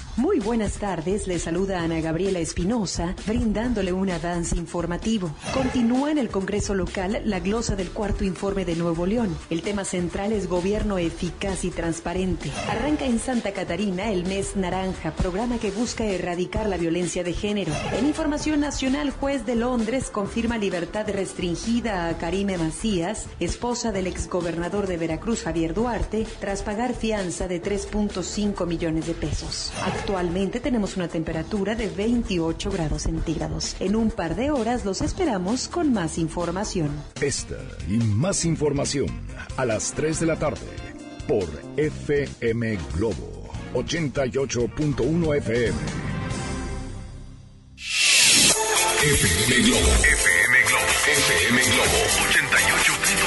Muy buenas tardes, le saluda Ana Gabriela Espinosa, brindándole un avance informativo. Continúa en el Congreso local la glosa del cuarto informe de Nuevo León. El tema central es gobierno eficaz y transparente. Arranca en Santa Catarina el mes naranja, programa que busca erradicar la violencia de género. En información nacional, juez de Londres confirma libertad restringida a Karime Macías, esposa del exgobernador de Veracruz Javier Duarte, tras pagar fianza de 3.5 millones de pesos. Actualmente tenemos una temperatura de 28 grados centígrados. En un par de horas los esperamos con más información. Esta y más información a las 3 de la tarde por FM Globo 88.1 FM. FM Globo. FM Globo. FM Globo 88.1.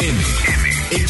M.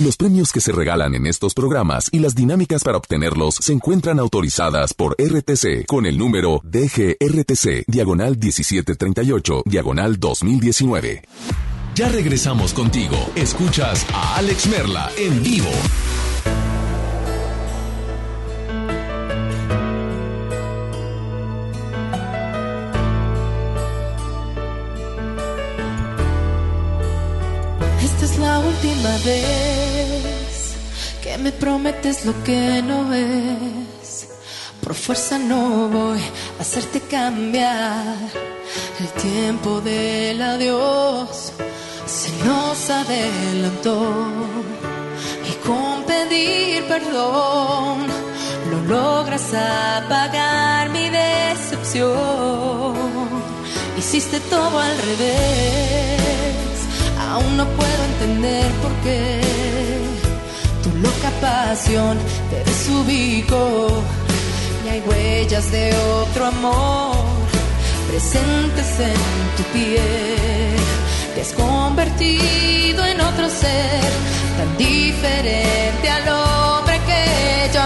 Los premios que se regalan en estos programas y las dinámicas para obtenerlos se encuentran autorizadas por RTC con el número DGRTC, diagonal 1738, diagonal 2019. Ya regresamos contigo. Escuchas a Alex Merla en vivo. Esta es la última vez me prometes lo que no es. Por fuerza no voy a hacerte cambiar. El tiempo del adiós se nos adelantó. Y con pedir perdón lo logras apagar mi decepción. Hiciste todo al revés. Aún no puedo entender por qué loca pasión te desubicó y hay huellas de otro amor presentes en tu piel. Te has convertido en otro ser tan diferente al hombre que yo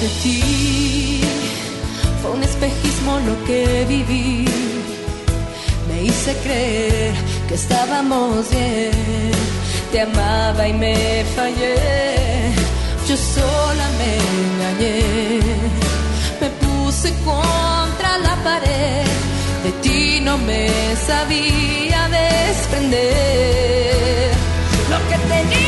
de ti, fue un espejismo lo que viví. Me hice creer que estábamos bien, te amaba y me fallé. Yo sola me engañé, me puse contra la pared, de ti no me sabía desprender. Lo que tenías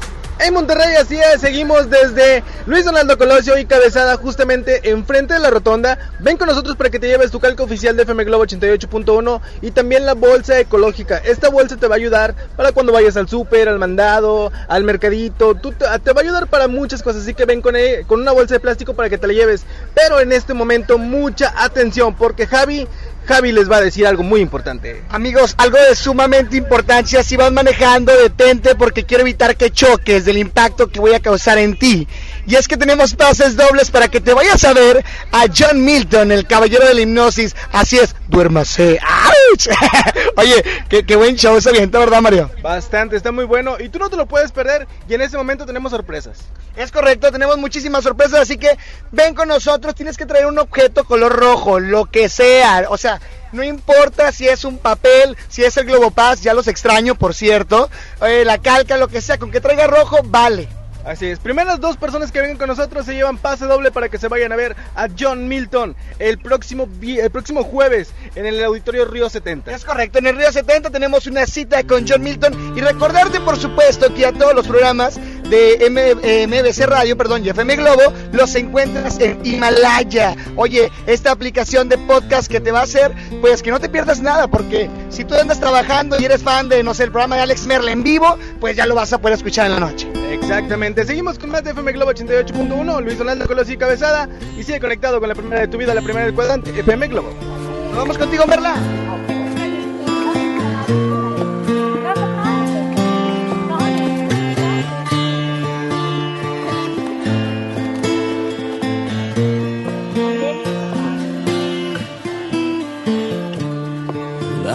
En Monterrey, así es, seguimos desde Luis Donaldo Colosio y Cabezada, justamente enfrente de la rotonda. Ven con nosotros para que te lleves tu calco oficial de FM Globo 88.1 y también la bolsa ecológica. Esta bolsa te va a ayudar para cuando vayas al súper, al mandado, al mercadito. Te, te va a ayudar para muchas cosas, así que ven con, e- con una bolsa de plástico para que te la lleves. Pero en este momento, mucha atención, porque Javi Javi les va a decir algo muy importante. Amigos, algo de sumamente importancia. Si vas manejando, detente porque quiero evitar que choques del impacto que voy a causar en ti. Y es que tenemos pases dobles para que te vayas a ver a John Milton, el caballero de la hipnosis. Así es, duérmase. ¡Auch! [LAUGHS] Oye, qué, qué buen show se avienta, ¿verdad, Mario? Bastante, está muy bueno y tú no te lo puedes perder y en este momento tenemos sorpresas. Es correcto, tenemos muchísimas sorpresas, así que ven con nosotros, tienes que traer un objeto color rojo, lo que sea, o sea, no importa si es un papel, si es el Globopaz, ya los extraño, por cierto, eh, la calca, lo que sea, con que traiga rojo, vale. Así es, primeras dos personas que vengan con nosotros se llevan pase doble para que se vayan a ver a John Milton el próximo, el próximo jueves en el Auditorio Río 70. Es correcto, en el Río 70 tenemos una cita con John Milton y recordarte por supuesto que a todos los programas de M- eh, MBC Radio, perdón, y FM Globo, los encuentras en Himalaya. Oye, esta aplicación de podcast que te va a hacer, pues que no te pierdas nada, porque si tú andas trabajando y eres fan de, no sé, el programa de Alex Merle en vivo, pues ya lo vas a poder escuchar en la noche. Exactamente, seguimos con más de FM Globo 88.1, Luis Donaldo Colosio y Cabezada y sigue conectado con la primera de tu vida, la primera del cuadrante, FM Globo. Nos vamos contigo, Merla.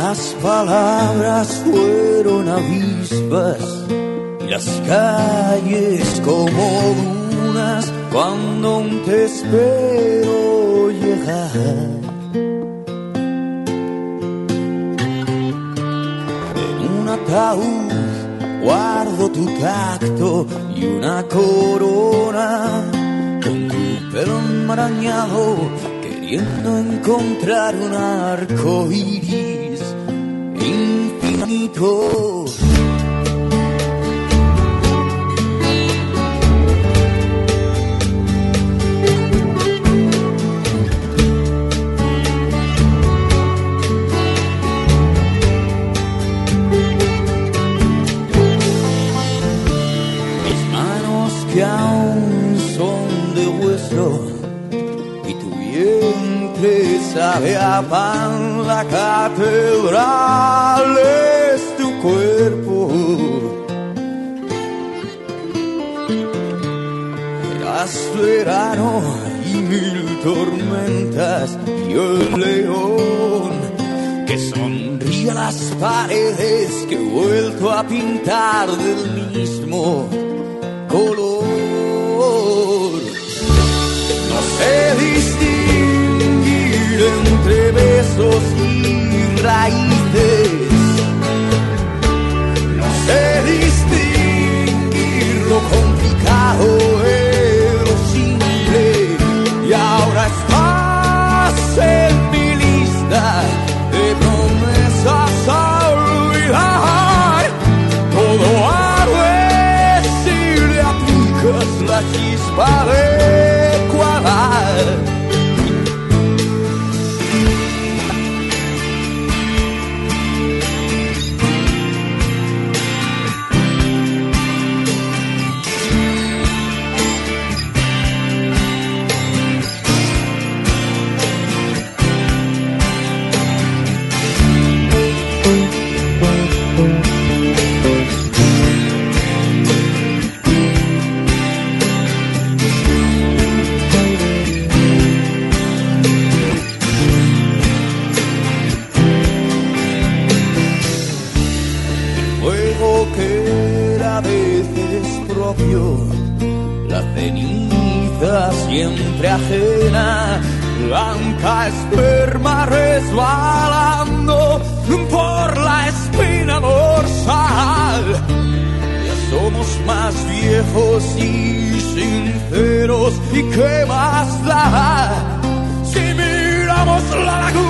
Las palabras fueron avispas y las calles como dunas cuando te espero llegar. En un ataúd guardo tu tacto y una corona con tu pelo enmarañado queriendo encontrar un arco iris infinito. Vientre sabe a pan, la catedral es tu cuerpo. Eras verano y mil tormentas y el león que sonríe a las paredes que he vuelto a pintar del mismo color. No sé distinguir entre besos y raíces. No sé distinguir lo complicado de lo simple. Y ahora estás en mi lista de promesas a olvidar. Todo arde si le aplicas la chispa. Blanca esperma resbalando por la espina dorsal. Ya somos más viejos y sinceros, ¿y qué más da? Si miramos la laguna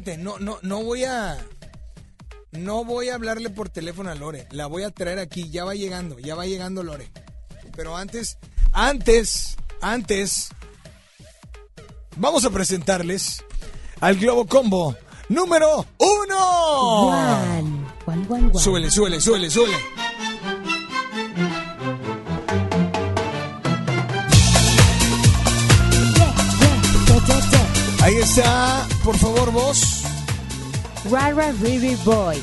fíjate, no, no, no voy a, no voy a hablarle por teléfono a Lore, la voy a traer aquí, ya va llegando, ya va llegando Lore. Pero antes, antes, antes, vamos a presentarles al Globo Combo número uno. Súbele, súbele, súbele, súbele. Ahí está, por favor, vos. Rara Riri Boy.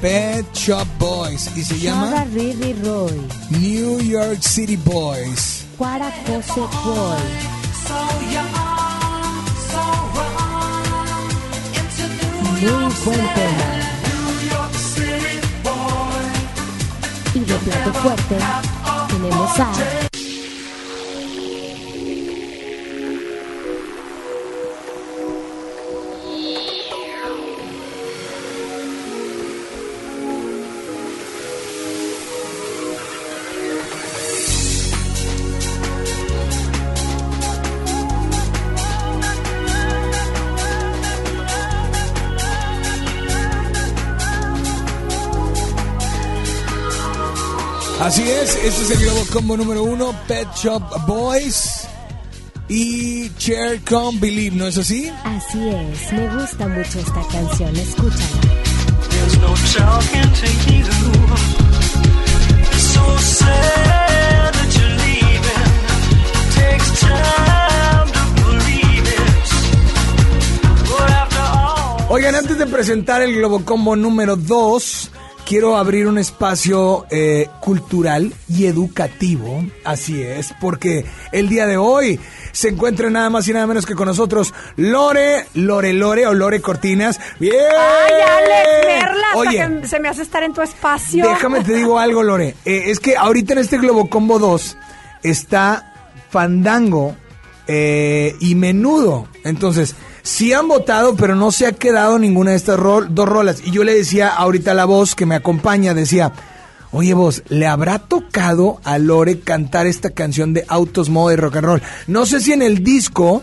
Pet Shop Boys. Y se llama Rara Riri Roy. New York City Boys. Cuara Cose Boy. Muy buen tema. Y de plato fuerte tenemos a Así es, este es el Globo Combo número uno, Pet Shop Boys y Chair Come Believe, ¿no es así? Así es, me gusta mucho esta canción, escúchala. no talking to you. So sad that you're leaving. Takes time to believe it. But after all. Oigan, antes de presentar el Globocombo número 2, quiero abrir un espacio eh, cultural y educativo. Así es, porque el día de hoy se encuentra nada más y nada menos que con nosotros Lore, Lore Lore o Lore Cortinas. ¡Bien! Ay, Alex, Merla, hasta Oye, que se me hace estar en tu espacio. Déjame te digo algo, Lore. Eh, es que ahorita en este Globocombo 2 está Fandango eh, y Menudo. Entonces, sí han votado, pero no se ha quedado ninguna de estas rol- dos rolas. Y yo le decía ahorita a la voz que me acompaña, decía, oye vos, ¿le habrá tocado a Lore cantar esta canción de Autos, Moda y Rock and Roll? No sé si en el disco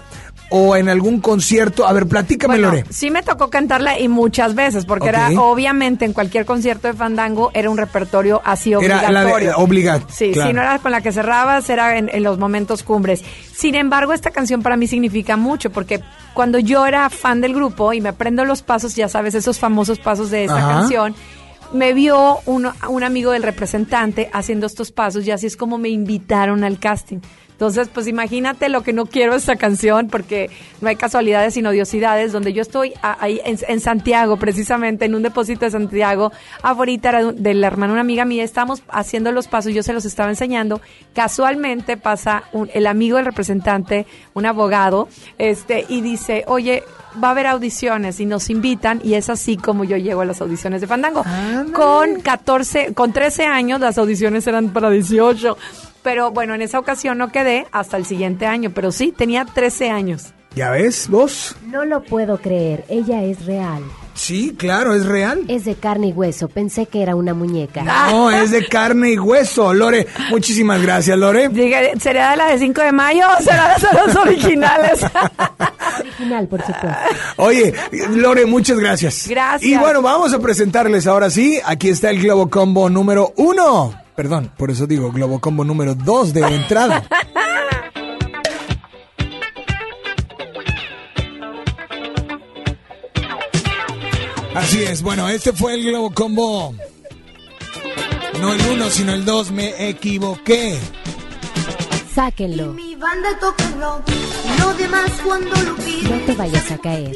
o en algún concierto. A ver, platícame, Lore. Sí me tocó cantarla y muchas veces, porque era obviamente en cualquier concierto de Fandango era un repertorio así Era la de- obligatorio. obligado, Sí, claro. si no era con la que cerrabas, era en, en los momentos cumbres. Sin embargo, esta canción para mí significa mucho, porque cuando yo era fan del grupo y me aprendo los pasos, ya sabes, esos famosos pasos de esta Ajá. canción, me vio un, un amigo del representante haciendo estos pasos y así es como me invitaron al casting. Entonces, pues imagínate lo que no quiero esta canción, porque no hay casualidades sino odiosidades, donde yo estoy ahí en, en Santiago, precisamente, en un depósito de Santiago, afuera era de- de la hermana una amiga mía, estamos haciendo los pasos, yo se los estaba enseñando, casualmente pasa un- el amigo del representante, un abogado, este, y dice, oye, va a haber audiciones y nos invitan y es así como yo llego a las audiciones de Fandango. Con 14, con 13 años las audiciones eran para 18. Pero bueno, en esa ocasión no quedé hasta el siguiente año, pero sí, tenía 13 años. ¿Ya ves, vos? No lo puedo creer, ella es real. Sí, claro, es real. Es de carne y hueso, pensé que era una muñeca. No, [LAUGHS] es de carne y hueso, Lore. Muchísimas gracias, Lore. ¿Será de la de 5 de mayo o será de los originales? [LAUGHS] Original, por supuesto. Oye, Lore, muchas gracias. Gracias. Y bueno, vamos a presentarles ahora sí. Aquí está el Globo Combo número uno. Perdón, por eso digo Globo Combo número dos de entrada. [LAUGHS] Así es, bueno, este fue el Globo Combo. No el uno, sino el dos, me equivoqué. Sáquenlo, Mi banda toca rock, lo demás cuando lo pido. no te vayas a caer.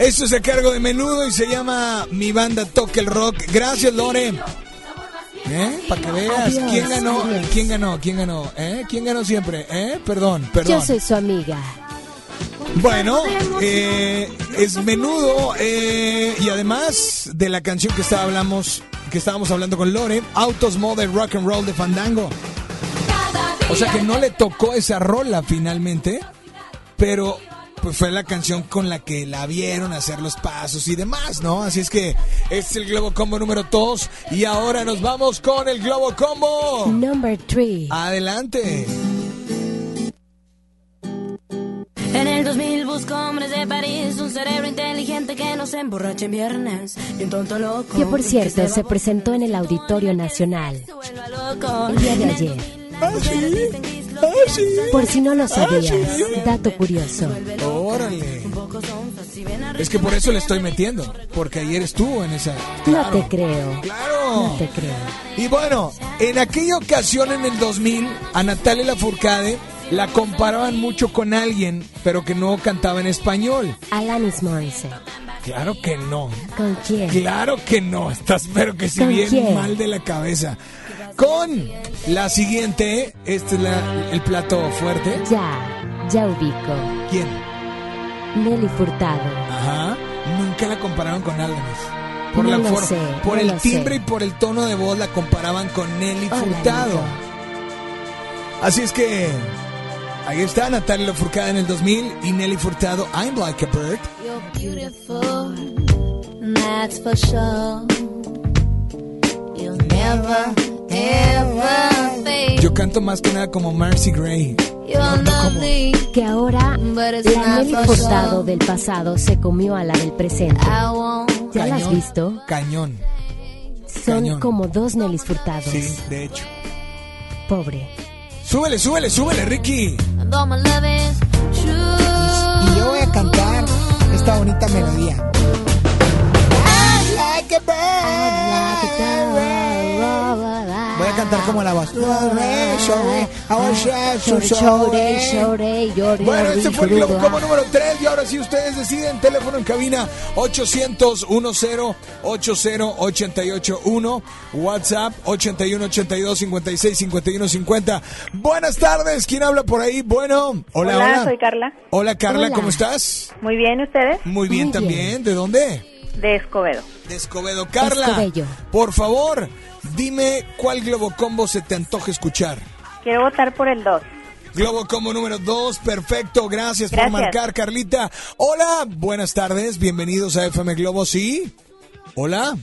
Esto es a cargo de menudo y se llama Mi banda toca el rock. Gracias, Lore. ¿Eh? Para que veas. Adiós, ¿Quién ganó? adiós. ¿Quién ganó? ¿Quién ganó? ¿Eh? ¿Quién ganó siempre? ¿Eh? Perdón, perdón. Yo soy su amiga. Bueno, eh, es menudo eh, y además de la canción que está hablamos, que estábamos hablando con Lore, Autos Mode Rock and Roll de Fandango. O sea que no le tocó esa rola finalmente, pero pues fue la canción con la que la vieron hacer los pasos y demás, ¿no? Así es que este es el Globo Combo número 2 y ahora nos vamos con el Globo Combo. Number 3. Adelante. En el 2000 busco hombres de París, un cerebro inteligente que no se emborrache en viernes y un tonto loco. Que por cierto que se presentó en el Auditorio Nacional loco. el día de ayer. Por si no lo sabías, dato curioso. Órale. Es que por eso le estoy metiendo, porque ayer estuvo en esa. No te creo. Claro. No te creo. Y bueno, en aquella ocasión en el 2000, a Natalia Lafourcade la comparaban mucho con alguien, pero que no cantaba en español. Alanis Morissette. Claro que no. ¿Con quién? Claro que no. Estás, pero que si ¿Con bien quién? mal de la cabeza. Con la siguiente, este es la- el plato fuerte. Ya, ya ubico. ¿Quién? Nelly Furtado. Ajá. Nunca la compararon con Alanis. Por No la forma, sé, por no el timbre sé. y por el tono de voz la comparaban con Nelly Hola, Furtado. Así es que ahí está Natalia Lafourcade en el 2000 y Nelly Furtado I'm Like a Bird. You're beautiful, that's for sure. You'll never. Yo canto más que nada como Marcy Gray. Que ahora la Nelly sure. del pasado se comió a la del presente. I. ¿Ya la has Cañón, visto? Cañón. Son cañón. como dos Nellys Furtados. Sí, de hecho. Pobre. Súbele, súbele, súbele, Ricky. Y yo voy a cantar esta bonita melodía. I'm like a bird. a cantar como la voz. Bueno, este fue el Globo Combo número 3 y ahora sí ustedes deciden. Teléfono en cabina 800 10 80 881 WhatsApp 81 82 56 51 50. Buenas tardes, ¿quién habla por ahí? Bueno, hola, hola. Hola, soy Carla. Hola Carla, Hola. ¿cómo estás? Muy bien, ¿ustedes? Muy bien Muy también. ¿De dónde? De Escobedo. De Escobedo. Carla, Escobedo. por favor, dime cuál Globo Combo se te antoja escuchar. Quiero votar por el 2. Globo Combo número 2, perfecto, gracias, por Gracias. marcar, Carlita. Hola, buenas tardes, bienvenidos a FM Globo, ¿sí? Hola.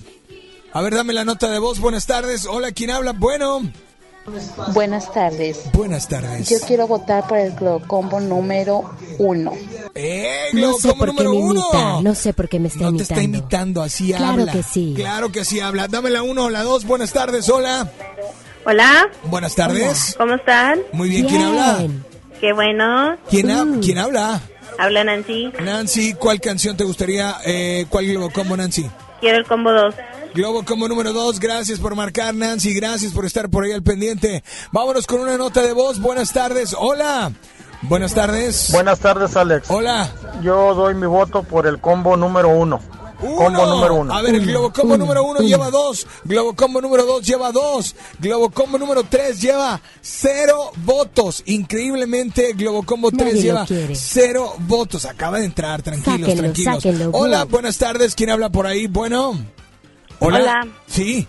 A ver, dame la nota de voz, buenas tardes. Hola, ¿quién habla? Bueno. Buenas tardes. Buenas tardes. Yo quiero votar por el Glocombo número uno. ¡Eh, No Globo sé Combo por qué número me uno! imita, no sé por qué me está No te imitando. está imitando, así Claro habla. que sí. Claro que sí habla. Dame la uno o la dos, buenas tardes, hola. Hola. Buenas tardes. ¿Cómo están? Muy bien, ¿quién habla? Qué bueno. ¿Quién, ha- ¿quién habla? Habla Nancy. Nancy, ¿cuál canción te gustaría? Eh, ¿Cuál Globo Combo, Nancy? Quiero el combo 2. Globo como número 2, gracias por marcar Nancy, gracias por estar por ahí al pendiente. Vámonos con una nota de voz, buenas tardes, hola. Buenas tardes. Buenas tardes, Alex. Hola. Yo doy mi voto por el combo número uno. Combo número uno. A ver, el Globo Combo número uno lleva dos. Globo Combo número dos lleva dos. Globo Combo número tres lleva cero votos. Increíblemente, Globo Combo Nadie 3 lo lleva quiere. cero votos. Acaba de entrar, tranquilos, tranquilos. Hola, buenas tardes. ¿Quién habla por ahí? Bueno. Hola. Hola. Sí.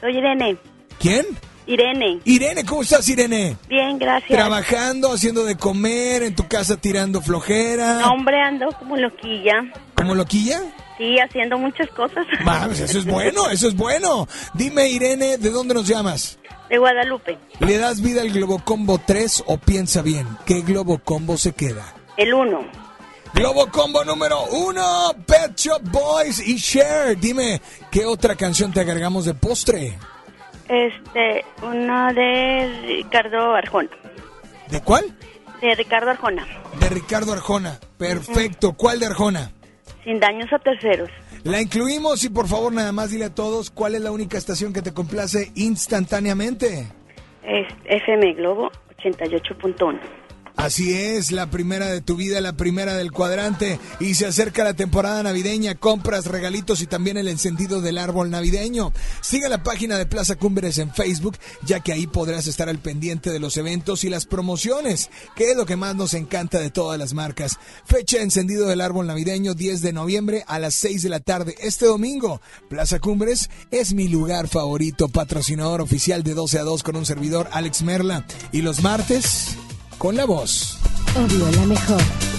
Soy Irene. ¿Quién? Irene. Irene, ¿cómo estás, Irene? Bien, gracias. Trabajando, haciendo de comer, en tu casa tirando flojera. No, hombre, ando como loquilla. ¿Como loquilla? Sí, haciendo muchas cosas. [LAUGHS] Va, pues eso es bueno, eso es bueno. Dime, Irene, ¿de dónde nos llamas? De Guadalupe. ¿Le das vida al Globo Combo 3 o piensa bien? ¿Qué Globo Combo se queda? El 1. Globo Combo número 1, Pet Shop Boys y Cher. Dime, ¿qué otra canción te agregamos de postre? Este, una de Ricardo Arjona. ¿De cuál? De Ricardo Arjona. De Ricardo Arjona. Perfecto. ¿Cuál de Arjona? Sin daños a terceros. La incluimos y por favor nada más dile a todos cuál es la única estación que te complace instantáneamente. Es FM Globo 88.1. Así es, la primera de tu vida, la primera del cuadrante. Y se acerca la temporada navideña, compras, regalitos y también el encendido del árbol navideño. Sigue la página de Plaza Cumbres en Facebook, ya que ahí podrás estar al pendiente de los eventos y las promociones, que es lo que más nos encanta de todas las marcas. Fecha de encendido del árbol navideño, 10 de noviembre a las 6 de la tarde. Este domingo, Plaza Cumbres es mi lugar favorito, patrocinador oficial de 12 a 2 con un servidor, Alex Merla. Y los martes, con la voz. Obvio, la mejor.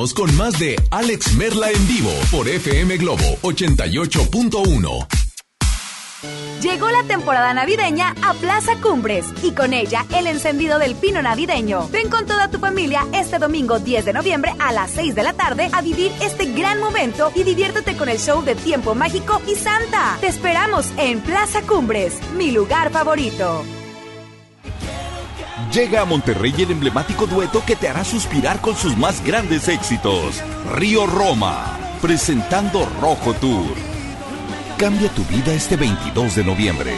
Con más de Alex Merla en vivo por FM Globo 88.1. Llegó la temporada navideña a Plaza Cumbres y con ella el encendido del pino navideño. Ven con toda tu familia este domingo 10 de noviembre a las 6 de la tarde a vivir este gran momento y diviértete con el show de Tiempo Mágico y Santa. Te esperamos en Plaza Cumbres, mi lugar favorito. Llega a Monterrey el emblemático dueto que te hará suspirar con sus más grandes éxitos. Río Roma, presentando Rojo Tour. Cambia tu vida este 22 de noviembre.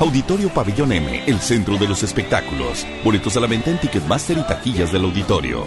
Auditorio Pabellón M, el centro de los espectáculos. Boletos a la venta en Ticketmaster y taquillas del auditorio.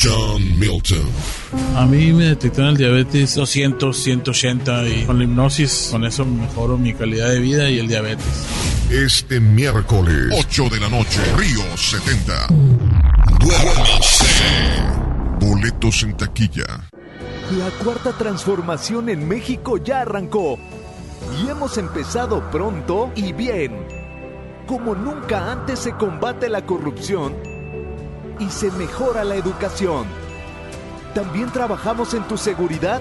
John Milton. A mí me detectaron el diabetes 200, 180 y con la hipnosis, con eso mejoro mi calidad de vida y el diabetes. Este miércoles, 8 de la noche, Río 70. Duérmase. Boletos en taquilla. La cuarta transformación en México ya arrancó y hemos empezado pronto y bien. Como nunca antes se combate la corrupción y se mejora la educación. También trabajamos en tu seguridad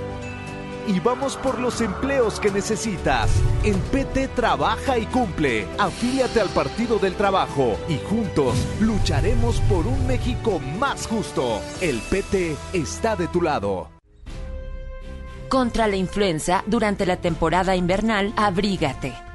y vamos por los empleos que necesitas. En PT trabaja y cumple. Afíliate al Partido del Trabajo y juntos lucharemos por un México más justo. El PT está de tu lado. Contra la influenza, durante la temporada invernal, abrígate.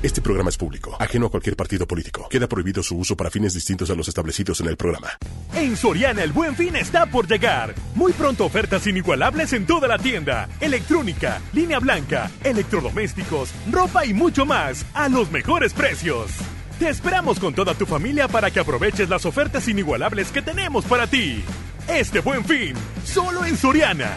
Este programa es público, ajeno a cualquier partido político. Queda prohibido su uso para fines distintos a los establecidos en el programa. En Soriana el buen fin está por llegar. Muy pronto ofertas inigualables en toda la tienda. Electrónica, línea blanca, electrodomésticos, ropa y mucho más a los mejores precios. Te esperamos con toda tu familia para que aproveches las ofertas inigualables que tenemos para ti. Este buen fin, solo en Soriana.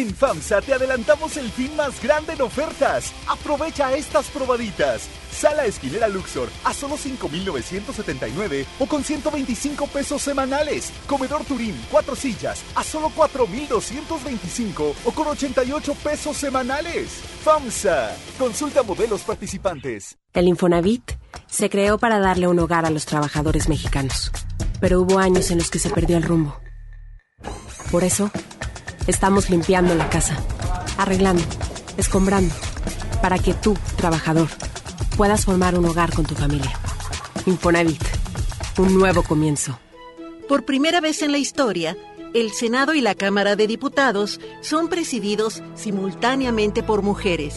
En FAMSA te adelantamos el fin más grande en ofertas. Aprovecha estas probaditas. Sala esquinera Luxor a solo 5,979 o con 125 pesos semanales. Comedor Turín, cuatro sillas a solo 4,225 o con 88 pesos semanales. FAMSA. Consulta modelos participantes. El Infonavit se creó para darle un hogar a los trabajadores mexicanos, pero hubo años en los que se perdió el rumbo. Por eso, estamos limpiando la casa, arreglando, escombrando, para que tú, trabajador, puedas formar un hogar con tu familia. Infonavit, un nuevo comienzo. Por primera vez en la historia, el Senado y la Cámara de Diputados son presididos simultáneamente por mujeres.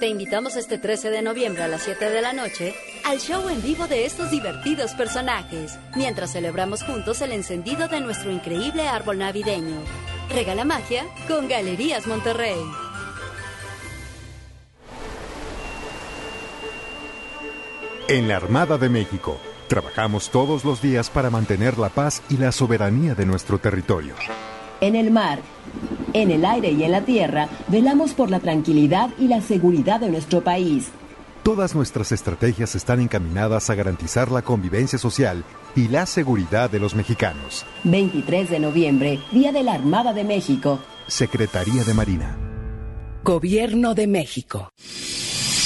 Te invitamos este 13 de noviembre a las 7 de la noche al show en vivo de estos divertidos personajes, mientras celebramos juntos el encendido de nuestro increíble árbol navideño. Regala magia con Galerías Monterrey. En la Armada de México, trabajamos todos los días para mantener la paz y la soberanía de nuestro territorio en el mar, en el aire y en la tierra, velamos por la tranquilidad y la seguridad de nuestro país. Todas nuestras estrategias están encaminadas a garantizar la convivencia social y la seguridad de los mexicanos. 23 de noviembre, Día de la Armada de México. Secretaría de Marina. Gobierno de México.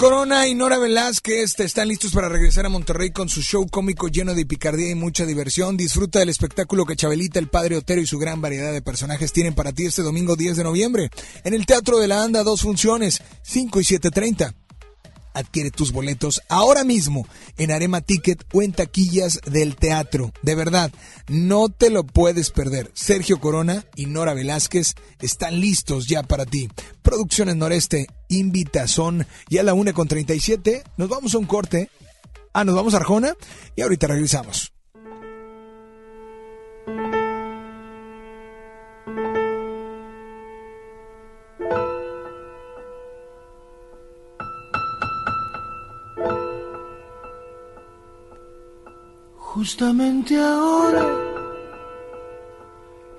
Corona y Nora Velázquez están listos para regresar a Monterrey con su show cómico lleno de picardía y mucha diversión. Disfruta del espectáculo que Chabelita, el padre Otero y su gran variedad de personajes tienen para ti este domingo 10 de noviembre. En el Teatro de la Anda, dos funciones, 5 y 7.30. Adquiere tus boletos ahora mismo en Arema Ticket o en taquillas del teatro. De verdad, no te lo puedes perder. Sergio Corona y Nora Velázquez están listos ya para ti. Producciones Noreste, Invitazón y a la 1 con 37 nos vamos a un corte. Ah, nos vamos a Arjona y ahorita regresamos. Justamente ahora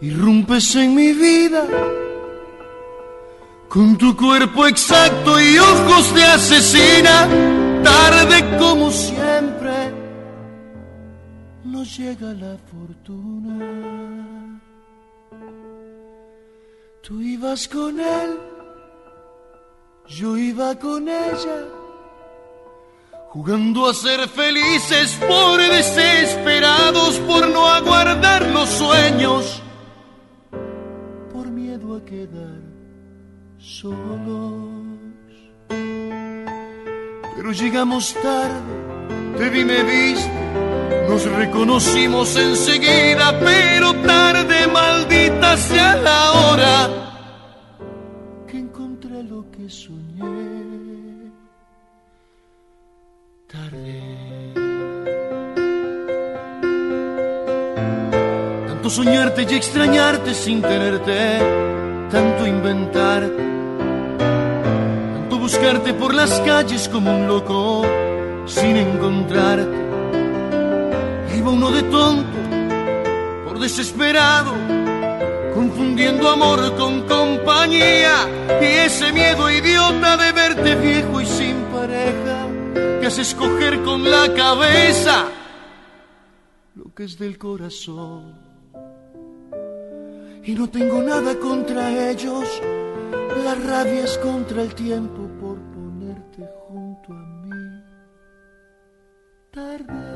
irrumpes en mi vida con tu cuerpo exacto y ojos de asesina. Tarde como siempre nos llega la fortuna. Tú ibas con él, yo iba con ella jugando a ser felices por desesperados, por no aguardar los sueños, por miedo a quedar solos. Pero llegamos tarde, te vi, me viste, nos reconocimos enseguida, pero tarde, maldita sea la hora que encontré lo que soñé. Tanto soñarte y extrañarte sin tenerte, tanto inventar, tanto buscarte por las calles como un loco sin encontrarte. Iba uno de tonto, por desesperado, confundiendo amor con compañía y ese miedo idiota de verte viejo y sin pareja escoger con la cabeza lo que es del corazón. Y no tengo nada contra ellos, la rabia es contra el tiempo por ponerte junto a mí. Tarde.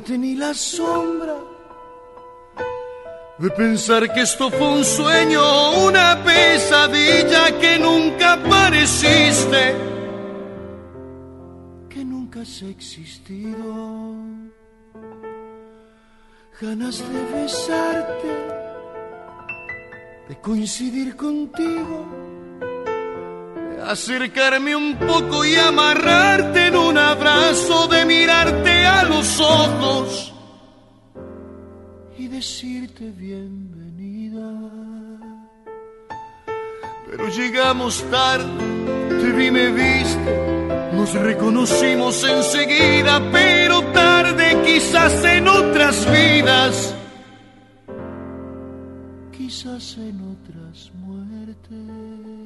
Ni la sombra, de pensar que esto fue un sueño, una pesadilla que nunca pareciste, que nunca has existido. Ganas de besarte, de coincidir contigo acercarme un poco y amarrarte en un abrazo, de mirarte a los ojos y decirte bienvenida. Pero llegamos tarde, te vi, me viste, nos reconocimos enseguida, pero tarde quizás en otras vidas, quizás en otras muertes.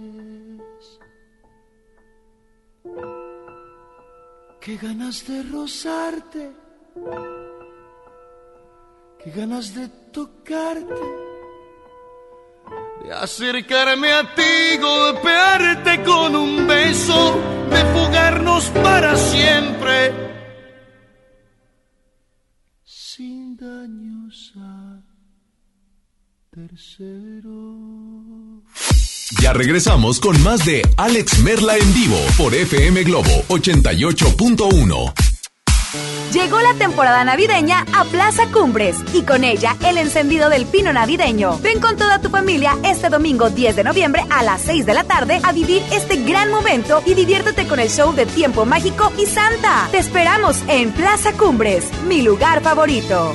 Qué ganas de rozarte, qué ganas de tocarte, de acercarme a ti, golpearte con un beso, de fugarnos para siempre, sin daños a terceros. Ya regresamos con más de Alex Merla en vivo por FM Globo 88.1. Llegó la temporada navideña a Plaza Cumbres y con ella el encendido del pino navideño. Ven con toda tu familia este domingo 10 de noviembre a las 6 de la tarde a vivir este gran momento y diviértete con el show de Tiempo Mágico y Santa. Te esperamos en Plaza Cumbres, mi lugar favorito.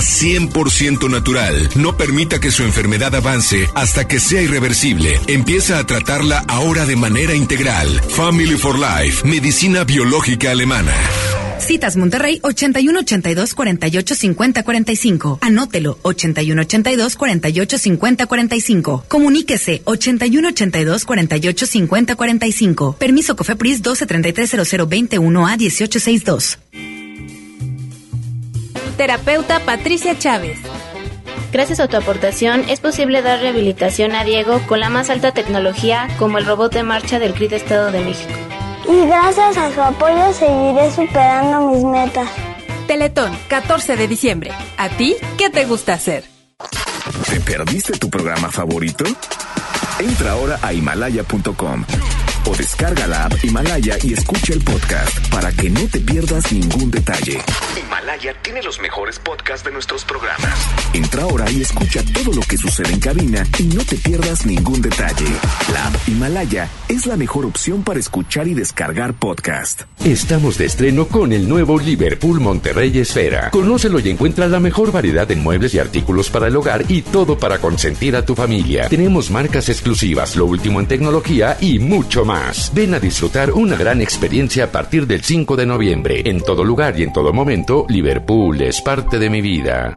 100% natural. No permita que su enfermedad avance hasta que sea irreversible. Empieza a tratarla ahora de manera integral. Family for Life, medicina biológica alemana. Citas Monterrey 81 82 48 50 45. Anótelo 81 82 48 50 45. Comuníquese 81 82 48 50 45. Permiso Cofepris 12 33 0021 a 1862. Terapeuta Patricia Chávez. Gracias a tu aportación es posible dar rehabilitación a Diego con la más alta tecnología como el robot de marcha del CRIT Estado de México. Y gracias a su apoyo seguiré superando mis metas. Teletón, 14 de diciembre. ¿A ti qué te gusta hacer? ¿Te perdiste tu programa favorito? Entra ahora a himalaya.com o descarga la app Himalaya y escucha el podcast para que no te pierdas ningún detalle. Himalaya tiene los mejores podcasts de nuestros programas. Entra ahora y escucha todo lo que sucede en cabina y no te pierdas ningún detalle. La app Himalaya es la mejor opción para escuchar y descargar podcast. Estamos de estreno con el nuevo Liverpool Monterrey Esfera. Conócelo y encuentra la mejor variedad de muebles y artículos para el hogar y todo para consentir a tu familia. Tenemos marcas exclusivas, lo último en tecnología y mucho más. Ven a disfrutar una gran experiencia a partir del 5 de noviembre. En todo lugar y en todo momento, Liverpool es parte de mi vida.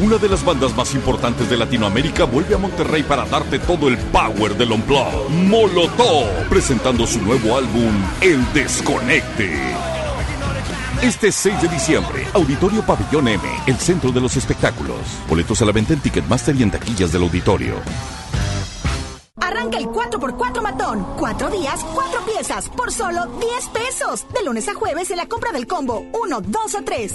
Una de las bandas más importantes de Latinoamérica vuelve a Monterrey para darte todo el power del Unplugged. Molotov, presentando su nuevo álbum, El Desconecte. Este 6 de diciembre, Auditorio Pabellón M, el centro de los espectáculos. Boletos a la venta en Ticketmaster y en taquillas del auditorio. Arranca el 4x4 matón. Cuatro días, cuatro piezas, por solo 10 pesos. De lunes a jueves en la compra del combo 1, 2 o 3.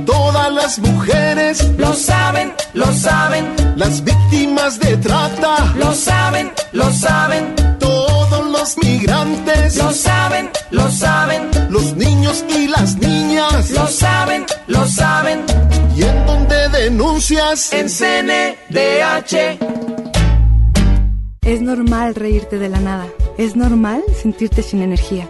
todas las mujeres lo saben, lo saben. Las víctimas de trata lo saben, lo saben. Todos los migrantes lo saben, lo saben. Los niños y las niñas lo saben, lo saben. ¿Y en dónde denuncias? En CNDH. Es normal reírte de la nada. Es normal sentirte sin energía.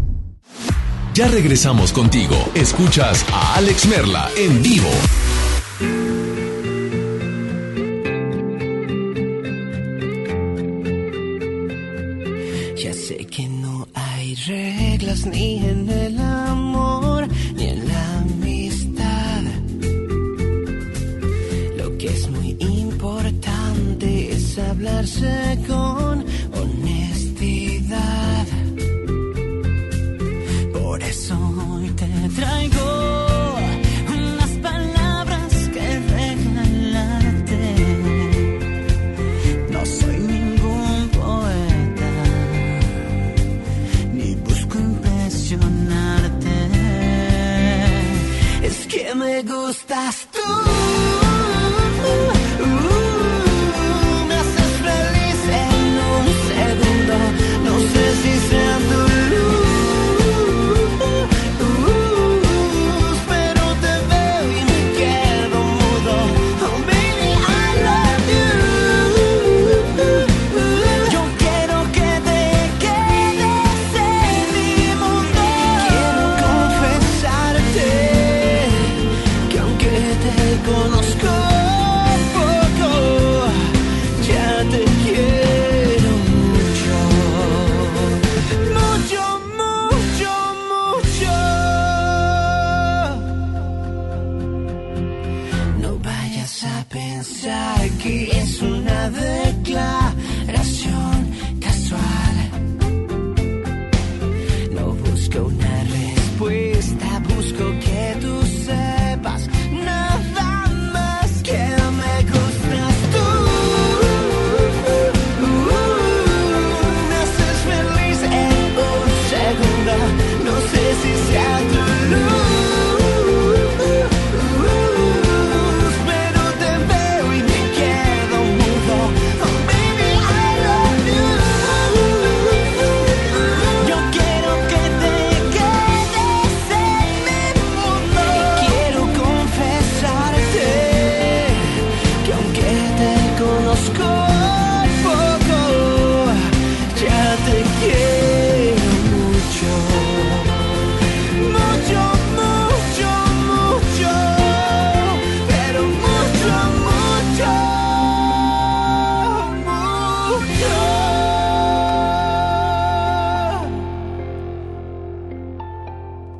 Ya regresamos contigo. Escuchas a Alex Merla en vivo. Ya sé que no hay reglas ni en el me gustas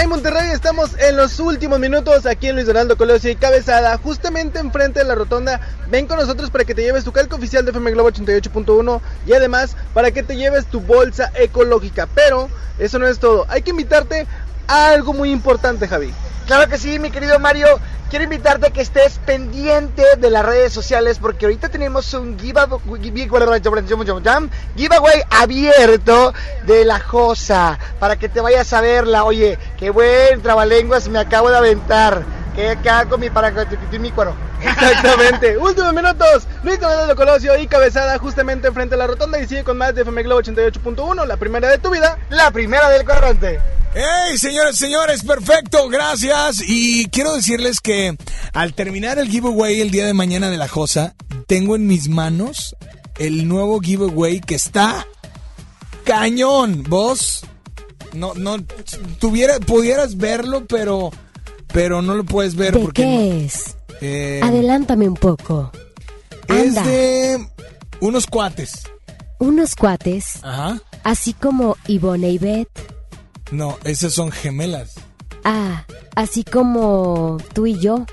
En Monterrey estamos en los últimos minutos aquí en Luis Donaldo Colosio y Cabezada, justamente enfrente de la rotonda. Ven con nosotros para que te lleves tu calco oficial de FM Globo 88.1 y además para que te lleves tu bolsa ecológica. Pero eso no es todo, hay que invitarte a algo muy importante, Javi. Claro que sí, mi querido Mario. Quiero invitarte a que estés pendiente de las redes sociales porque ahorita tenemos un giveaway, abierto de la Josa para que te vayas a verla. Oye, qué buen trabalenguas me acabo de aventar. ¿Qué, qué hago mi para mi cuero? [LAUGHS] Exactamente. Últimos minutos. Luis Donaldo Colosio y Cabezada justamente enfrente de la rotonda y sigue con más de FM Globo 88.1, la primera de tu vida. La primera del cuadrante. ¡Hey, señores, señores! Perfecto, gracias. Y quiero decirles que al terminar el giveaway el día de mañana de la Josa, tengo en mis manos el nuevo giveaway que está cañón. Vos no, no tuviera, pudieras verlo, pero, pero no lo puedes ver ¿De porque qué es? eh, Adelántame un poco. es Anda. de unos cuates. Unos cuates, Ajá. así como Ivonne y Beth. No, esas son gemelas. Ah, así como tú y yo.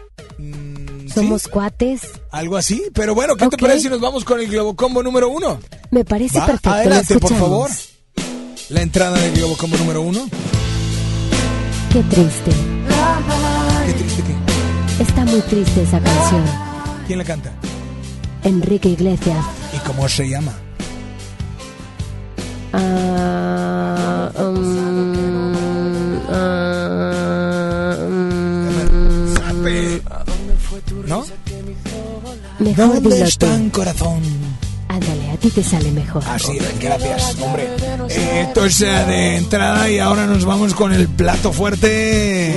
Somos cuates. Algo así. Pero bueno, ¿qué te parece si nos vamos con el Globo Combo número uno? Me parece Va, perfecto. Adelante, por favor. La entrada del Globo Combo número uno. Qué triste. Está muy triste esa canción. ¿Quién la canta? Enrique Iglesias. ¿Y cómo se llama? Ah, um, ah, um, ¿No? Mejor ¿Dónde está en corazón? Ándale, ti te sale mejor. Así es, gracias, hombre. Eh, Esto es eh, de entrada y ahora nos vamos con el plato fuerte.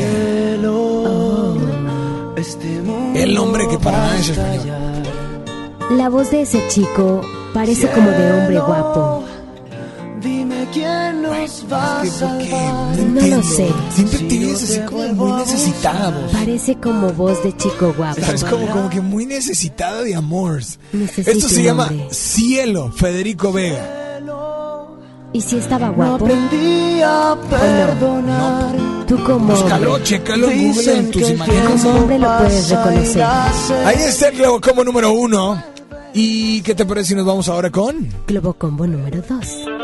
El nombre que para nada es español. La voz de ese chico parece como de hombre guapo. Nos va a salvar. No lo sé. Siempre te ves así como muy necesitada, vos. Parece como voz de chico guapo. [LAUGHS] Es como, como que muy necesitada de amor. Necesito Esto se llama. Cielo, Federico Vega. ¿Y si estaba guapo? Aprendí a perdonar. Tú como Búscalo, chécalo Google en tus imágenes. Como hombre lo puedes reconocer. Ahí está el globo como número uno. ¿Y qué te parece si nos vamos ahora con? Globo combo número 2.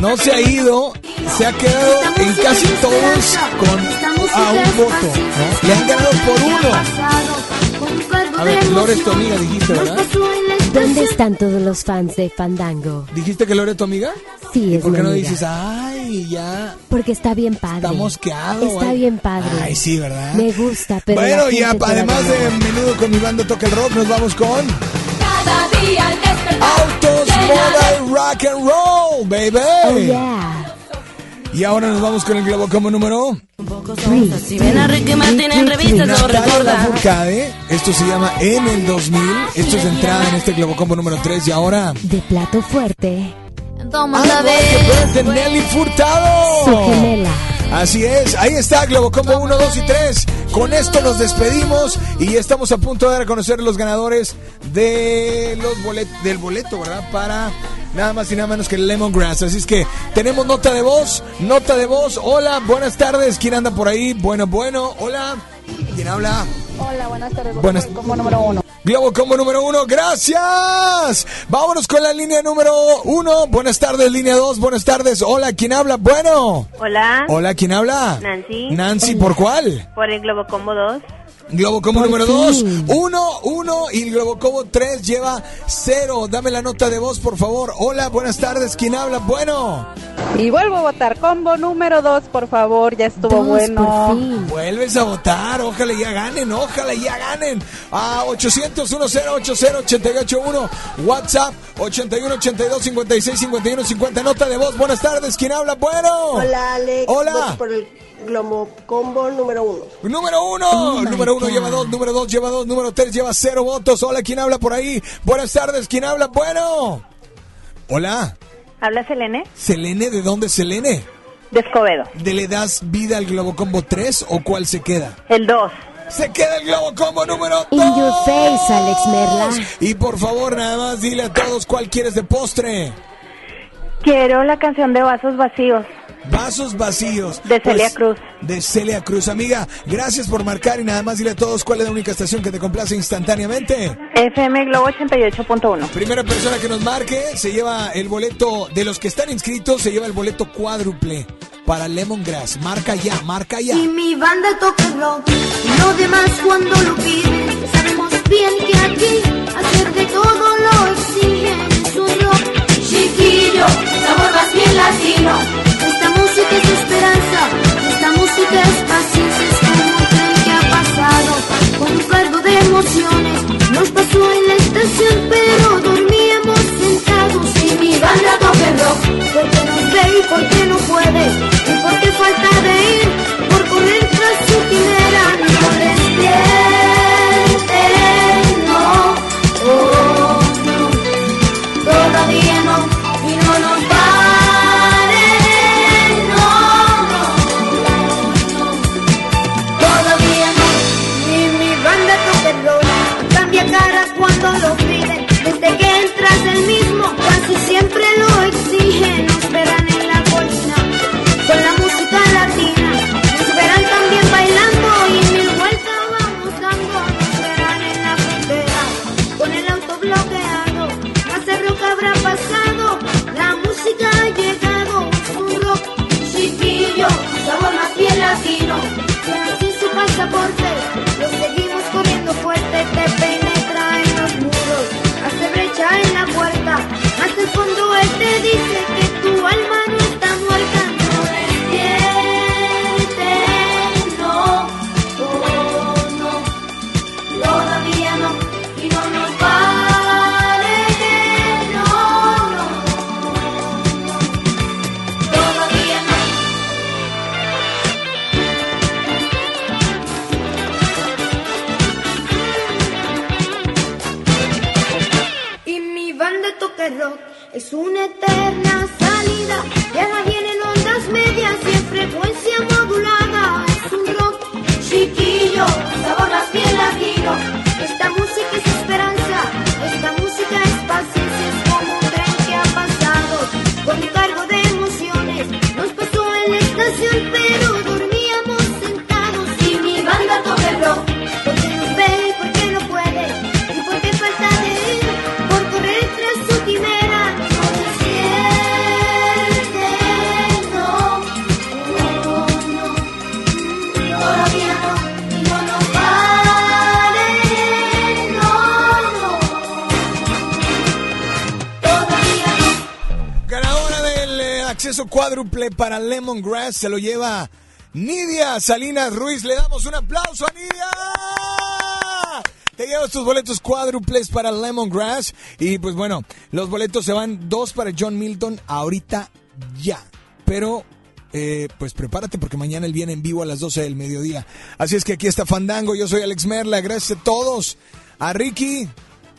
No se ha ido, se ha quedado en casi todos con a un voto. ¿no? Le han ganado por uno. A ver, Lore es tu amiga, dijiste, ¿verdad? ¿Dónde están todos los fans de Fandango? ¿Dijiste que Lore es tu amiga? Sí, es ¿Por mi qué no amiga. dices, ay, ya Porque está bien padre. está mosqueado? Está ay? bien padre. Ay, sí, ¿verdad? Me gusta, pero bueno, la y además de menudo con mi banda Toca el Rock, nos vamos con Cada día al despertar. Autos Model Rock and Roll, baby. Oh, yeah. Y ahora nos vamos con el globo como número. Si ven a Ricky Martin en revistas, lo Natalia recuerda. Esto se llama En el 2000. Esto es de entrada en este globo combo número 3. Y ahora. De plato fuerte. Toma ver de Nelly Furtado. Su gemela. Así es, ahí está Globocombo 1, 2 y 3. Con esto nos despedimos y estamos a punto de dar a conocer los ganadores de los bolet- del boleto, ¿verdad? Para nada más y nada menos que el Lemongrass. Así es que tenemos nota de voz, nota de voz. Hola, buenas tardes. ¿Quién anda por ahí? Bueno, bueno. Hola. ¿Quién habla? Hola, buenas tardes. Buenas- Como número uno. Globo Combo número uno, gracias. Vámonos con la línea número uno. Buenas tardes, línea dos. Buenas tardes. Hola, ¿quién habla? Bueno. Hola. Hola, ¿quién habla? Nancy. Nancy, ¿por cuál? Por el Globo Combo 2. Globo número fin. 2, 1, 1 y el Globo Combo 3 lleva 0. Dame la nota de voz, por favor. Hola, buenas tardes. ¿Quién habla? Bueno. Y vuelvo a votar combo número dos, por favor. Ya estuvo bueno. Vuelves a votar. Ojalá ya ganen, ojalá ya ganen. A 800 1080 881 WhatsApp 81 82 56 51 50. Nota de voz. Buenas tardes. ¿Quién habla? Bueno. Hola, Alex. Hola. Voto por el Globo Combo número uno. Número uno, Oh número uno God. lleva dos, número dos lleva dos, número tres lleva cero votos. Hola, ¿quién habla por ahí? Buenas tardes, ¿quién habla? Bueno. Hola, ¿Habla Selene? Selene, ¿de dónde es Selene? De Escobedo. ¿De le das vida al Globo Combo 3 o cuál se queda? El 2. Se queda el Globo Combo número In your face, Alex Merla. Y por favor, nada más dile a todos cuál quieres de postre. Quiero la canción de Vasos Vacíos. Vasos vacíos. De Celia Pues, Cruz. De Celia Cruz. Amiga, gracias por marcar y nada más dile a todos cuál es la única estación que te complace instantáneamente. FM Globo 88.1. Primera persona que nos marque se lleva el boleto, de los que están inscritos, se lleva el boleto cuádruple para Lemongrass. Marca ya, marca ya. Y mi banda toca el rock y lo demás cuando lo piden. Sabemos bien que aquí hacer de todo lo exigen. Es un rock chiquillo, sabor más bien latino. Esperanza, esta música es paciencia. Es como un tren que ha pasado con un cargo de emociones. Nos pasó en la estación, pero dormíamos sentados. Y mi banda toca el rock, porque nos ve y porque no puede. Y porque falta de ir casino. Así su pasaporte, lo seguimos comiendo fuerte. Es una eterna salida. Y ahora vienen ondas medias y en frecuencia modulada. Es un rock chiquillo, sabor más bien latino. Esta música es esperanza, esta música es paciencia, es como un tren que ha pasado con cargo de emociones. Nos pasó en la estación, pero cuádruple para Lemongrass se lo lleva Nidia Salinas Ruiz. Le damos un aplauso a Nidia. Te llevas tus boletos cuádruples para Lemongrass. Y pues bueno, los boletos se van dos para John Milton ahorita ya. Pero eh, pues prepárate porque mañana él viene en vivo a las 12 del mediodía. Así es que aquí está Fandango. Yo soy Alex Merla. Gracias a todos. A Ricky,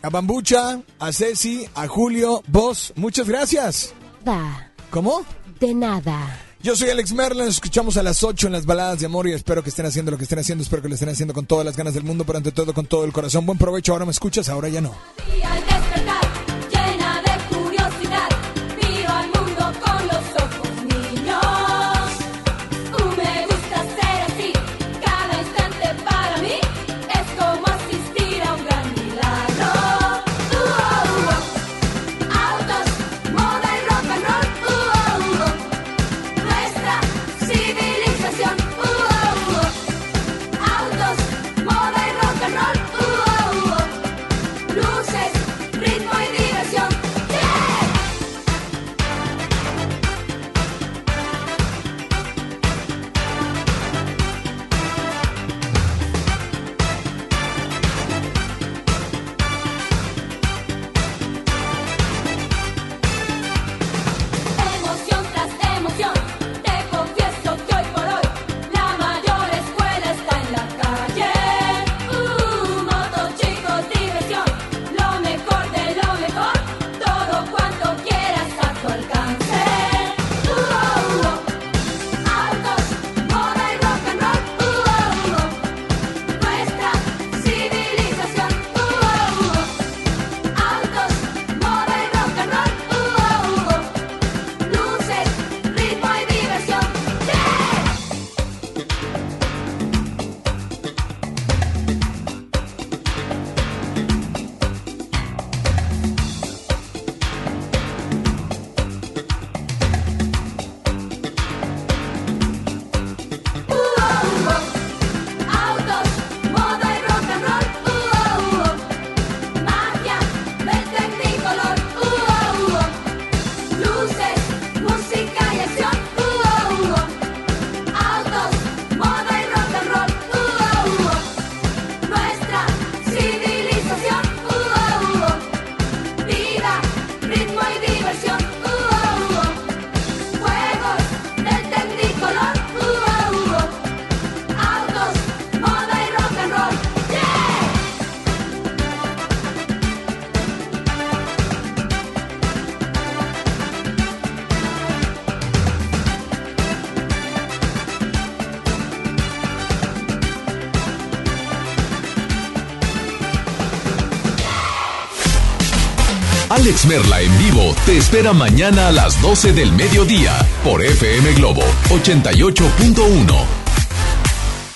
a Bambucha, a Ceci, a Julio, vos. Muchas gracias. Da. ¿Cómo? De nada. Yo soy Alex Merla, nos escuchamos a las 8 en las baladas de amor y espero que estén haciendo lo que estén haciendo, espero que lo estén haciendo con todas las ganas del mundo, pero ante todo con todo el corazón. Buen provecho, ahora me escuchas, ahora ya no. Alex Merla en vivo te espera mañana a las 12 del mediodía por FM Globo 88.1.